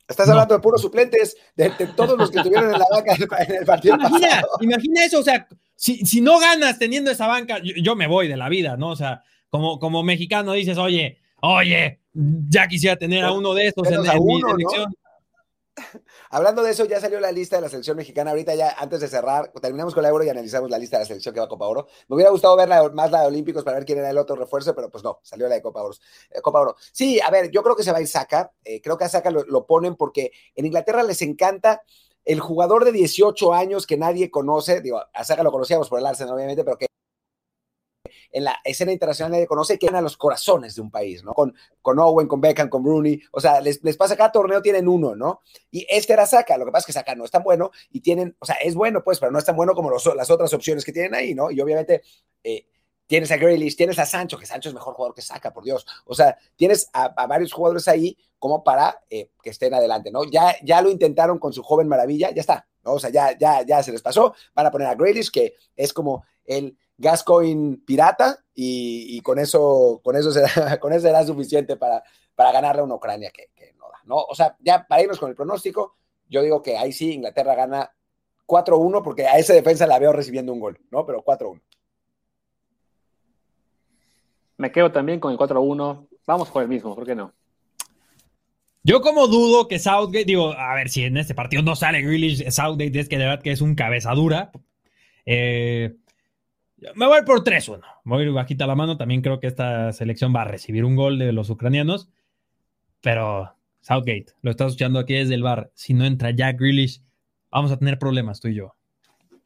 Estás hablando de puros suplentes, de, todos los que estuvieron en la banca en el partido. Imagina, imagina eso, o sea, si, no ganas teniendo esa banca, yo, me voy de la vida, ¿no? O sea, como, como mexicano dices, oye, oye, ya quisiera tener a uno de estos en, mi selección. Hablando de eso, ya salió la lista de la selección mexicana. Ahorita ya, antes de cerrar, terminamos con la Euro y analizamos la lista de la selección que va a Copa Oro. Me hubiera gustado ver más la de Olímpicos para ver quién era el otro refuerzo, pero pues no, salió la de Copa Oro. Eh, Copa Oro. Sí, a ver, yo creo que se va a ir Saca. Eh, creo que a Saca lo, lo ponen porque en Inglaterra les encanta el jugador de 18 años que nadie conoce, digo, a Saga lo conocíamos por el Arsenal, obviamente, pero que en la escena internacional nadie conoce, que a los corazones de un país, ¿no? Con, con Owen, con Beckham, con Rooney, o sea, les, les pasa cada torneo tienen uno, ¿no? Y este era Saka, lo que pasa es que Saka no es tan bueno y tienen, o sea, es bueno, pues, pero no es tan bueno como las otras opciones que tienen ahí, ¿no? Y obviamente... Eh, tienes a Grealish, tienes a Sancho, que Sancho es mejor jugador que Saca, por Dios. O sea, tienes a, varios jugadores ahí como para eh, que estén adelante, ¿no? Ya, ya lo intentaron con su joven maravilla, ya está, ¿no? O sea, ya, ya, ya se les pasó. Van a poner a Grealish, que es como el Gascoigne pirata, y, con eso, con eso será, suficiente para, para ganarle a una Ucrania que, que no da, ¿no? O sea, ya para irnos con el pronóstico, yo digo que ahí sí Inglaterra gana 4-1, porque a esa defensa la veo recibiendo un gol, ¿no? Pero 4-1. Me quedo también con el 4-1. Vamos por el mismo, ¿por qué no? Yo como dudo que Southgate, digo, a ver si en este partido no sale Grealish, Southgate es que de verdad que es un cabeza dura. Eh, me voy por 3-1. Voy bajita la mano. También creo que esta selección va a recibir un gol de los ucranianos. Pero Southgate, lo estás escuchando aquí desde el bar. Si no entra Jack Grealish, vamos a tener problemas tú y yo.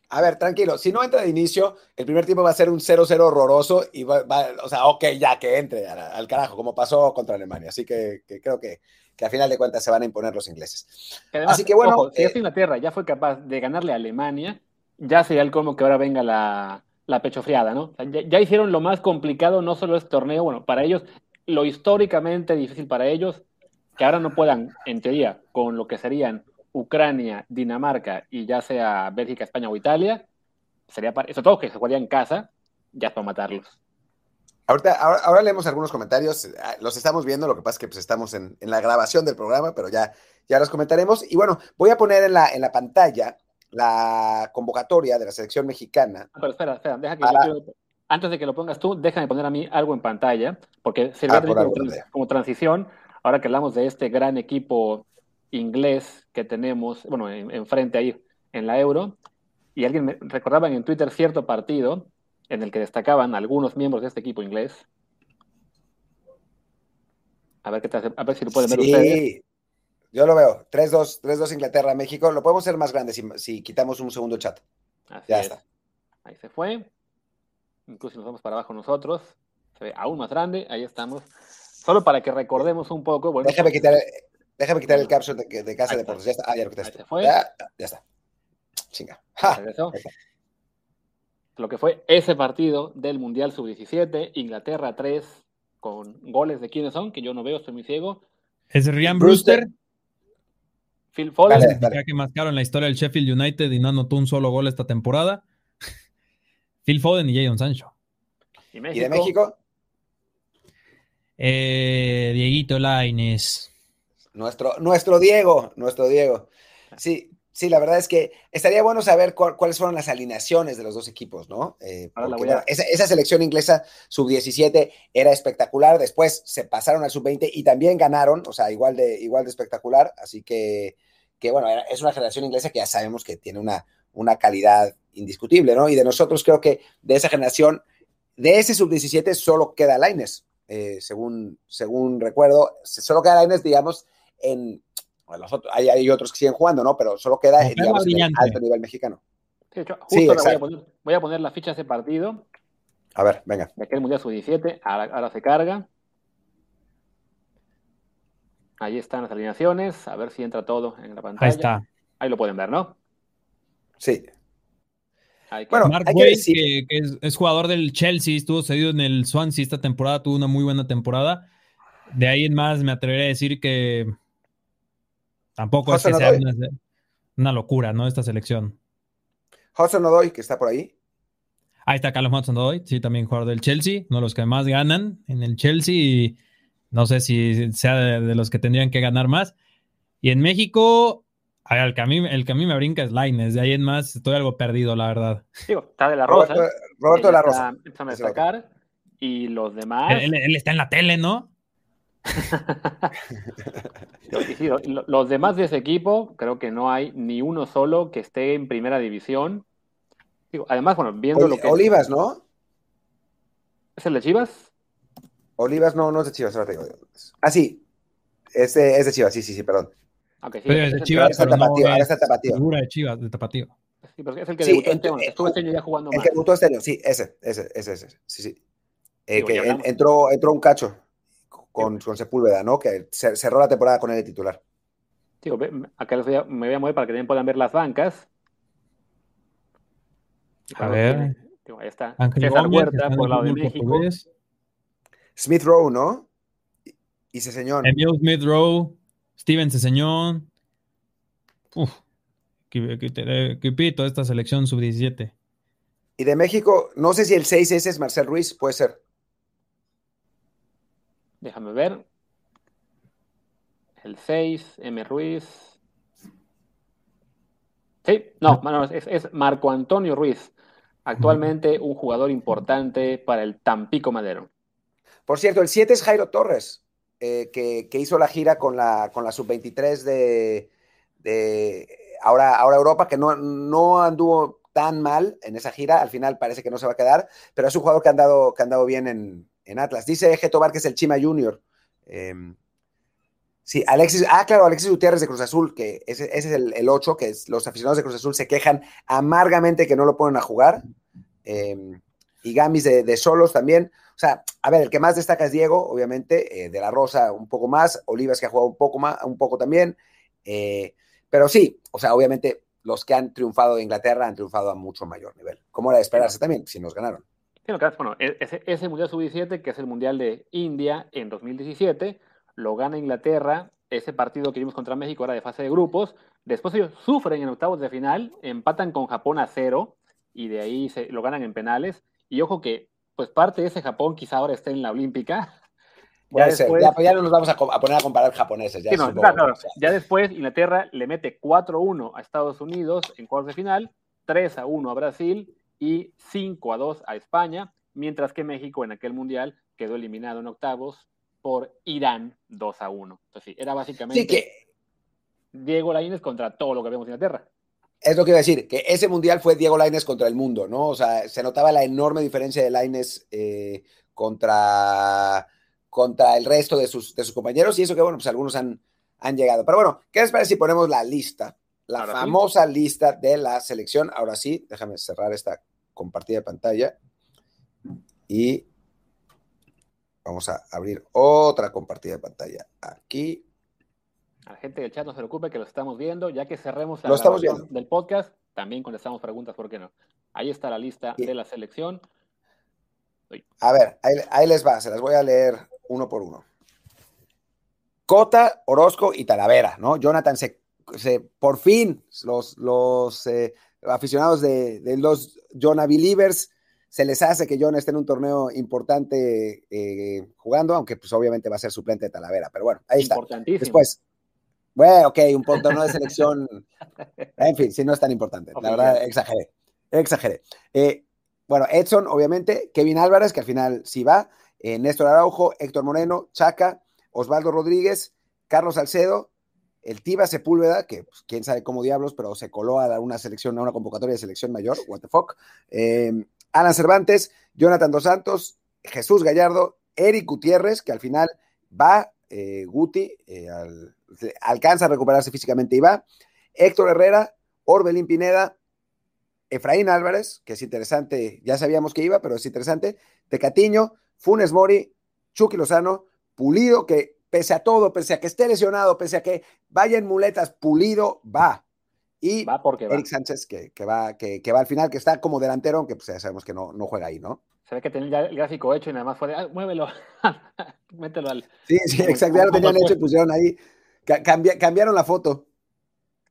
A ver, tranquilo, si no entra de inicio, el primer tiempo va a ser un 0-0 horroroso y va, o sea, ok, ya que entre al, carajo, como pasó contra Alemania. Así que, creo que, que, a final de cuentas se van a imponer los ingleses. Así que bueno. si eh, Inglaterra ya fue capaz de ganarle a Alemania, ya sería el como que ahora venga la, la pechofriada, ¿no? ya, hicieron lo más complicado, no solo este torneo, bueno, para ellos, lo históricamente difícil para ellos, que ahora no puedan, en teoría, con lo que serían Ucrania, Dinamarca y ya sea Bélgica, España o Italia, sería para, sobre todo que se jugaría en casa, ya para matarlos. Ahorita, ahora, leemos algunos comentarios, ah, los estamos viendo, lo que pasa es que pues, estamos en, la grabación del programa, pero ya, ya los comentaremos. Y bueno, voy a poner en la, en la pantalla la convocatoria de la selección mexicana. Ah, pero espera, espera, deja que antes de que lo pongas tú, déjame poner a mí algo en pantalla, porque sirve ah, como, como, transición, ahora que hablamos de este gran equipo inglés que tenemos, bueno, enfrente ahí en la Euro, y alguien me recordaba en Twitter cierto partido en el que destacaban algunos miembros de este equipo inglés. A ver, qué te hace, a ver si lo pueden ver ustedes. Yo lo veo. 3-2, 3-2 Inglaterra, México. Lo podemos hacer más grande si, quitamos un segundo chat. ya está. Ahí se fue. Incluso nos vamos para abajo nosotros. Se ve aún más grande. Ahí estamos. Solo para que recordemos un poco. Bueno, Déjame quitar, Déjame quitar el caption de, Casa de Deportes. Ya está. Ah, ya lo quitaste. Ya, ya, está. Chinga. Lo que fue ese partido del Mundial Sub-17, Inglaterra 3, con goles de quiénes son, que yo no veo, estoy muy ciego. Es Ryan Brewster. Phil Foden. Que mascaron la historia del Sheffield United y no anotó un solo gol esta temporada. Phil Foden y Jadon Sancho. ¿Y, de México? Eh, Dieguito Laines. Nuestro, nuestro Diego, nuestro Diego. Sí, Sí, la verdad es que estaría bueno saber cuáles fueron las alineaciones de los dos equipos, ¿no? Eh, esa, selección inglesa sub-17 era espectacular, después se pasaron al sub-20 y también ganaron, o sea, igual de, igual de espectacular, así que, que bueno, es una generación inglesa que ya sabemos que tiene una, una calidad indiscutible, ¿no? Y de nosotros creo que de esa generación, de ese sub-17 solo queda Laines, eh, según, según recuerdo, solo queda Laines, digamos, en hay, otros que siguen jugando, ¿no? Pero solo queda en el alto nivel mexicano. Sí, justo voy, a poner, la ficha de ese partido. A ver, venga. De aquel Mundial Sub-17, ahora, se carga. Ahí están las alineaciones, a ver si entra todo en la pantalla. Ahí está. Ahí lo pueden ver, ¿no? Sí. bueno, Mark que, es, jugador del Chelsea, estuvo cedido en el Swansea esta temporada, tuvo una muy buena temporada. De ahí en más me atrevería a decir que Tampoco es que sea una, locura, ¿no? Esta selección. Hudson Odoy, que está por ahí. Ahí está Carlos Hudson Odoy, sí, también jugador del Chelsea, uno de los que más ganan en el Chelsea y no sé si sea de, los que tendrían que ganar más. Y en México, el que a mí, el que a mí me brinca es Laines, de ahí en más estoy algo perdido, la verdad. está de la Rosa. Roberto, de la Rosa. Empiezan a destacar y los demás. él, está en la tele, ¿no? los demás de ese equipo, creo que no hay ni uno solo que esté en primera división. además, bueno, viendo lo que. Olivas, ¿no? ¿Es el de Chivas? Olivas no, no es de Chivas, ahora tengo. Ah, sí. Es de, es de Chivas, sí, sí, sí, perdón. Okay, sí, es de Chivas, pero tapatío, no ahora está tapatío. Figura de Chivas, de tapatío. Sí, pero es el que debutó este año. Estuvo este año ya jugando el más. El que debutó este año, sí, ese, ese, ese, ese. Sí, sí. Eh, que entró, entró un cacho con, Sepúlveda, ¿no? Que cerró la temporada con él de titular. acá me voy a mover para que también puedan ver las bancas. A ver. ahí está. César Huerta por lado de México. Smith Rowe, ¿no? Y Ceseñón. Emil Smith Rowe, Steven Ceseñón. Uf, qué, pito esta selección sub-17. Y de México, no sé si el 6 ese es Marcel Ruiz, puede ser. Déjame ver. El 6, M. Ruiz. Sí, no, es, Marco Antonio Ruiz. Actualmente un jugador importante para el Tampico Madero. Por cierto, el 7 es Jairo Torres, eh, que, hizo la gira con la, con la sub-23 de, ahora, ahora Europa, que no, no anduvo tan mal en esa gira. Al final parece que no se va a quedar, pero es un jugador que ha andado, que ha andado bien en, en Atlas. Dice Getobar que es el Chima Junior. Em, sí, Alexis, ah, claro, Alexis Gutiérrez de Cruz Azul, que ese, es el, 8, que los aficionados de Cruz Azul se quejan amargamente que no lo ponen a jugar. Em, y Gamis de, Solos también. O sea, a ver, el que más destaca es Diego, obviamente, eh, de la Rosa un poco más, Olivas que ha jugado un poco más, un poco también. Eh, pero sí, o sea, obviamente los que han triunfado de Inglaterra han triunfado a mucho mayor nivel. Como era de esperarse también, si nos ganaron bueno, e-, ese, Mundial Sub-17, que es el Mundial de India en 2017, lo gana Inglaterra, ese partido que vimos contra México era de fase de grupos, después ellos sufren en octavos de final, empatan con Japón a cero, y de ahí se, lo ganan en penales, y ojo que, pues parte de ese Japón quizá ahora esté en la Olímpica, ya, después, ya, no nos vamos a, poner a comparar japoneses. Ya, ya después Inglaterra le mete 4-1 a Estados Unidos en cuartos de final, 3-1 a Brasil y 5 a 2 a España, mientras que México en aquel mundial quedó eliminado en octavos por Irán 2 a 1. Entonces, sí, era básicamente que... Diego Lainez contra todo lo que vemos en Inglaterra. Es lo que iba a decir, que ese mundial fue Diego Lainez contra el mundo, ¿no? O sea, se notaba la enorme diferencia de Lainez eh, contra, contra el resto de sus, de sus compañeros y eso que, bueno, pues algunos han, han llegado. Pero bueno, ¿qué les parece si ponemos la lista? La famosa lista de la selección. Ahora sí, déjame cerrar esta compartida de pantalla. Y vamos a abrir otra compartida de pantalla aquí. A la gente del chat no se preocupe que lo estamos viendo, ya que cerremos la grabación del podcast, también contestamos preguntas, ¿por qué no? Ahí está la lista de la selección. A ver, ahí, les va, se las voy a leer uno por uno. Cota, Orozco y Talavera, ¿no? Jonathan se, por fin los, los eh, aficionados de, los Jonah Believers se les hace que John esté en un torneo importante eh, jugando, aunque pues obviamente va a ser suplente de Talavera, pero bueno, ahí está. Después, Bueno, ok, un no de selección. En fin, si no es tan importante. la verdad, exageré. Exageré. Eh, bueno, Edson, obviamente, Kevin Álvarez, que al final sí va, eh, Néstor Araujo, Héctor Moreno, Chaca, Osvaldo Rodríguez, Carlos Salcedo, el Tiba Sepúlveda, que pues, quién sabe cómo diablos, pero se coló a una selección, a una convocatoria de selección mayor, what the fuck. Eh, Alan Cervantes, Jonathan Dos Santos, Jesús Gallardo, Eric Gutiérrez, que al final va, eh, Guti, eh, alcanza a recuperarse físicamente y va, Héctor Herrera, Orbelín Pineda, Efraín Álvarez, que es interesante, ya sabíamos que iba, pero es interesante, Tecatiño, Funes Mori, Chucky Lozano, Pulido, que pese a todo, pese a que esté lesionado, pese a que vaya en muletas, Pulido va. Y va porque Eric Sánchez, que, va, que, va al final, que está como delantero, aunque pues ya sabemos que no, no juega ahí, ¿no? Se ve que tenía ya el gráfico hecho y nada más fue de, ah, muévelo, mételo al... Sí, sí, exacto, ya lo tenían hecho y pusieron ahí, cambiaron la foto.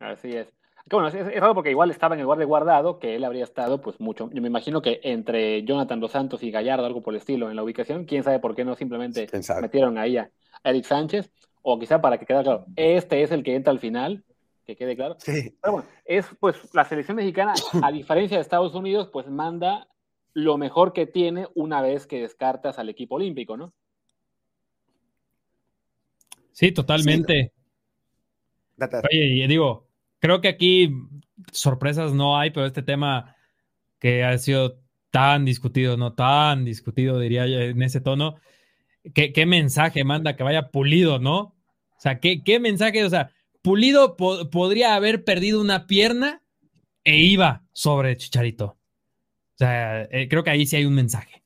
Así es. Bueno, es, raro porque igual estaba en el guardia guardado, que él habría estado, pues mucho. Yo me imagino que entre Jonathan Dos Santos y Gallardo, algo por el estilo, en la ubicación, quién sabe por qué no simplemente metieron ahí a Eric Sánchez, o quizá para que quede claro, este es el que entra al final, que quede claro. Sí. Pero bueno, es pues la selección mexicana, a diferencia de Estados Unidos, pues manda lo mejor que tiene una vez que descartas al equipo olímpico, ¿no? Sí, totalmente. Oye, digo, creo que aquí sorpresas no hay, pero este tema que ha sido tan discutido, no tan discutido, diría yo, en ese tono, ¿qué, mensaje manda que vaya pulido, no? O sea, ¿qué, qué mensaje? O sea, pulido podría haber perdido una pierna e iba sobre Chicharito. O sea, eh, creo que ahí sí hay un mensaje.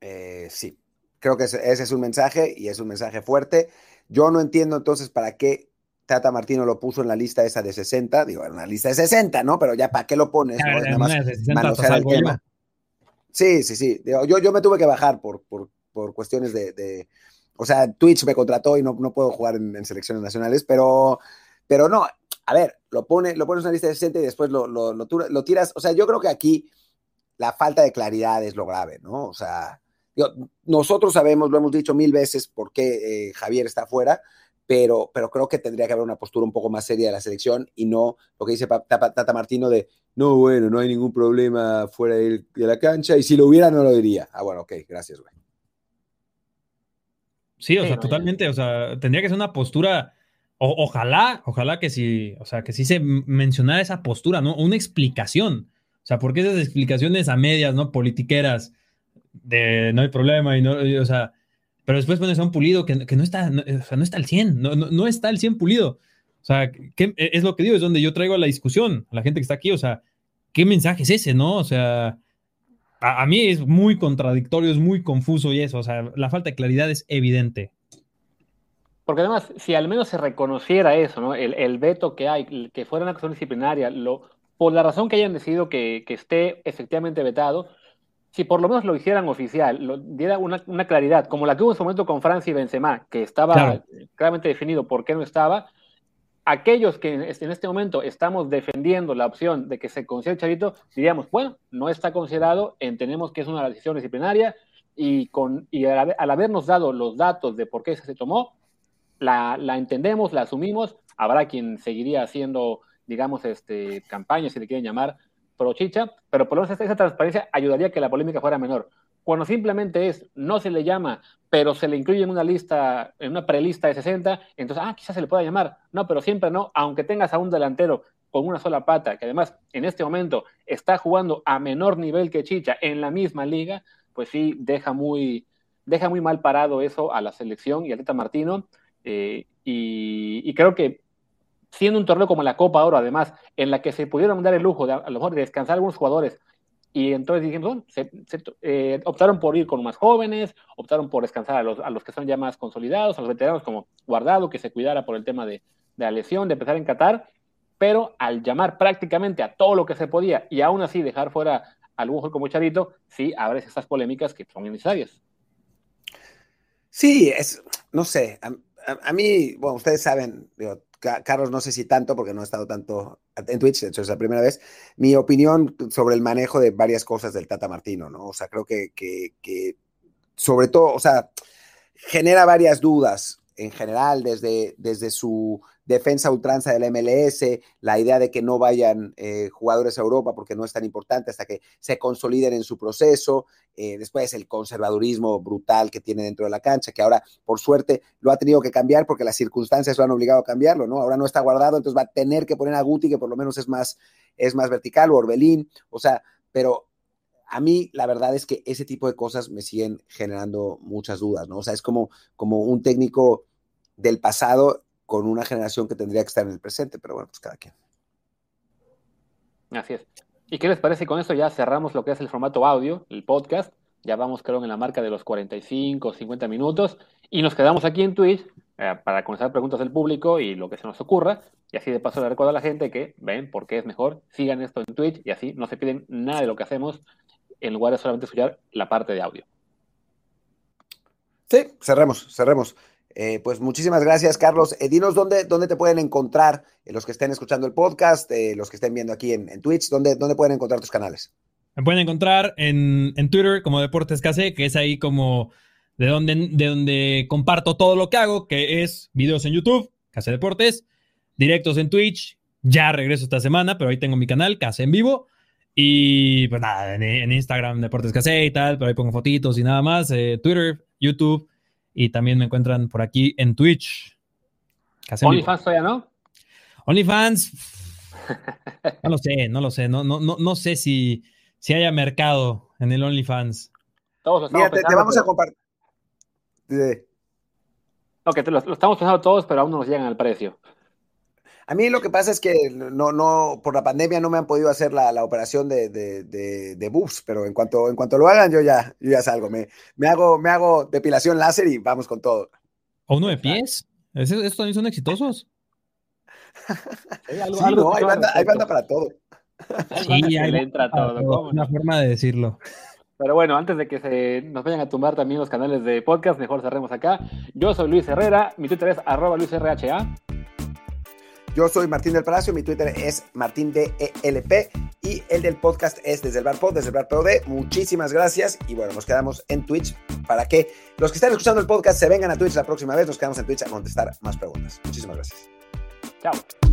Eh, sí, creo que ese es un mensaje y es un mensaje fuerte. Yo no entiendo entonces para qué Tata Martino lo puso en la lista esa de 60, digo, en la lista de 60, ¿no? Pero ya, ¿para qué lo pones? Nada más el tema. Sí, sí, sí. yo, yo me tuve que bajar por, por, por cuestiones de, O sea, Twitch me contrató y no, no puedo jugar en, selecciones nacionales, pero, pero no. A ver, lo, pone, lo pones en la lista de 60 y después lo, lo, lo, tiras. O sea, yo creo que aquí la falta de claridad es lo grave, ¿no? O sea, nosotros sabemos, lo hemos dicho mil veces, por qué eh, Javier está fuera pero, pero creo que tendría que haber una postura un poco más seria de la selección y no lo que dice Tata Martino de, no, bueno, no hay ningún problema fuera de, la cancha y si lo hubiera no lo diría. Ah, bueno, ok, gracias, güey. Sí, o sea, totalmente, o sea, tendría que ser una postura, ojalá, ojalá que sí, o sea, que sí se mencionara esa postura, ¿no? Una explicación. O sea, porque esas explicaciones a medias, ¿no? Politiqueras, de no hay problema y no, o sea, pero después pones a un pulido que, no, está, no, o sea, no está al 100, no, no, está al 100 pulido. O sea, ¿qué, es lo que digo, es donde yo traigo a la discusión, a la gente que está aquí, o sea, ¿qué mensaje es ese, no? O sea, a, mí es muy contradictorio, es muy confuso y eso, o sea, la falta de claridad es evidente. Porque además, si al menos se reconociera eso, ¿no? El, el veto que hay, que fuera una cuestión disciplinaria, lo, por la razón que hayan decidido que, que esté efectivamente vetado, si por lo menos lo hicieran oficial, lo, diera una, claridad, como la que hubo en su momento con Francia y Benzema, que estaba claramente definido por qué no estaba, aquellos que en este momento estamos defendiendo la opción de que se considere Charito, diríamos, bueno, no está considerado, entendemos que es una decisión disciplinaria y, con, y al, habernos dado los datos de por qué se tomó, la, la, entendemos, la asumimos, habrá quien seguiría haciendo, digamos, este, campaña, si le quieren llamar, pro chicha, pero por lo menos esa transparencia ayudaría a que la polémica fuera menor. Cuando simplemente es, no se le llama, pero se le incluye en una lista, en una prelista de 60, entonces, ah, quizás se le pueda llamar. No, pero siempre no, aunque tengas a un delantero con una sola pata, que además en este momento está jugando a menor nivel que Chicha en la misma liga, pues sí, deja muy, deja muy mal parado eso a la selección y a Teta Martino. Eh, y, y, creo que siendo un torneo como la Copa Oro, además, en la que se pudieron dar el lujo de a lo mejor de descansar algunos jugadores, y entonces dijimos, se, eh, optaron por ir con más jóvenes, optaron por descansar a los, a los, que son ya más consolidados, a los veteranos como Guardado, que se cuidara por el tema de, de la lesión, de empezar en Qatar, pero al llamar prácticamente a todo lo que se podía y aún así dejar fuera a algún jugador como Charito, sí, habrá esas polémicas que son innecesarias. Sí, es, no sé, a, a, mí, bueno, ustedes saben, digo, Carlos, no sé si tanto, porque no he estado tanto en Twitch, de hecho es la primera vez, mi opinión sobre el manejo de varias cosas del Tata Martino, ¿no? O sea, creo que, que, sobre todo, o sea, genera varias dudas en general, desde, desde su defensa ultranza del MLS, la idea de que no vayan eh, jugadores a Europa porque no es tan importante hasta que se consoliden en su proceso, eh, después el conservadurismo brutal que tiene dentro de la cancha, que ahora por suerte lo ha tenido que cambiar porque las circunstancias lo han obligado a cambiarlo, ¿no? Ahora no está guardado, entonces va a tener que poner a Guti, que por lo menos es más, es más vertical, o Orbelín, o sea, pero a mí la verdad es que ese tipo de cosas me siguen generando muchas dudas, ¿no? O sea, es como, como un técnico del pasado con una generación que tendría que estar en el presente, pero bueno, pues cada quien. Así es. ¿Y qué les parece? Con esto ya cerramos lo que es el formato audio, el podcast. Ya vamos, creo, en la marca de los 45 o 50 minutos. Y nos quedamos aquí en Twitch eh, para conocer preguntas del público y lo que se nos ocurra. Y así de paso le recuerdo a la gente que, ven, por qué es mejor, sigan esto en Twitch y así no se piden nada de lo que hacemos en lugar de solamente escuchar la parte de audio. Sí, cerremos, cerremos. Eh, pues muchísimas gracias, Carlos. Eh, dinos dónde, dónde te pueden encontrar eh, los que estén escuchando el podcast, los que estén viendo aquí en, Twitch, ¿dónde, dónde pueden encontrar tus canales. Me pueden encontrar en, Twitter como Deportes KC, que es ahí como de donde, de donde comparto todo lo que hago, que es videos en YouTube, KC Deportes, directos en Twitch. Ya regreso esta semana, pero ahí tengo mi canal, KC en vivo. Y pues nada, en, Instagram Deportes KC y tal, pero ahí pongo fotitos y nada más. Twitter, YouTube y también me encuentran por aquí en Twitch. OnlyFans todavía no. OnlyFans. No lo sé, no lo sé. No, no, no, no sé si, si haya mercado en el OnlyFans. Todos lo Mira, te, vamos a compartir. Ok, lo, lo, estamos pensando todos, pero aún no nos llegan al precio. A mí lo que pasa es que no, no, por la pandemia no me han podido hacer la, operación de, de, de, boobs, pero en cuanto, en cuanto lo hagan, yo ya, yo ya salgo. Me, me, hago, me hago depilación láser y vamos con todo. ¿O uno de pies? ¿Estos también son exitosos? sí, no, hay banda, hay banda, para todo. Sí, hay le entra todo. Una forma de decirlo. Pero bueno, antes de que se nos vayan a tumbar también los canales de podcast, mejor cerremos acá. Yo soy Luis Herrera, mi Twitter es arroba luisrha. Yo soy Martín del Palacio, mi Twitter es martindelp y el del podcast es desde el bar pod, desde el bar POD. Muchísimas gracias y bueno, nos quedamos en Twitch para que los que están escuchando el podcast se vengan a Twitch la próxima vez. Nos quedamos en Twitch a contestar más preguntas. Muchísimas gracias. Chao.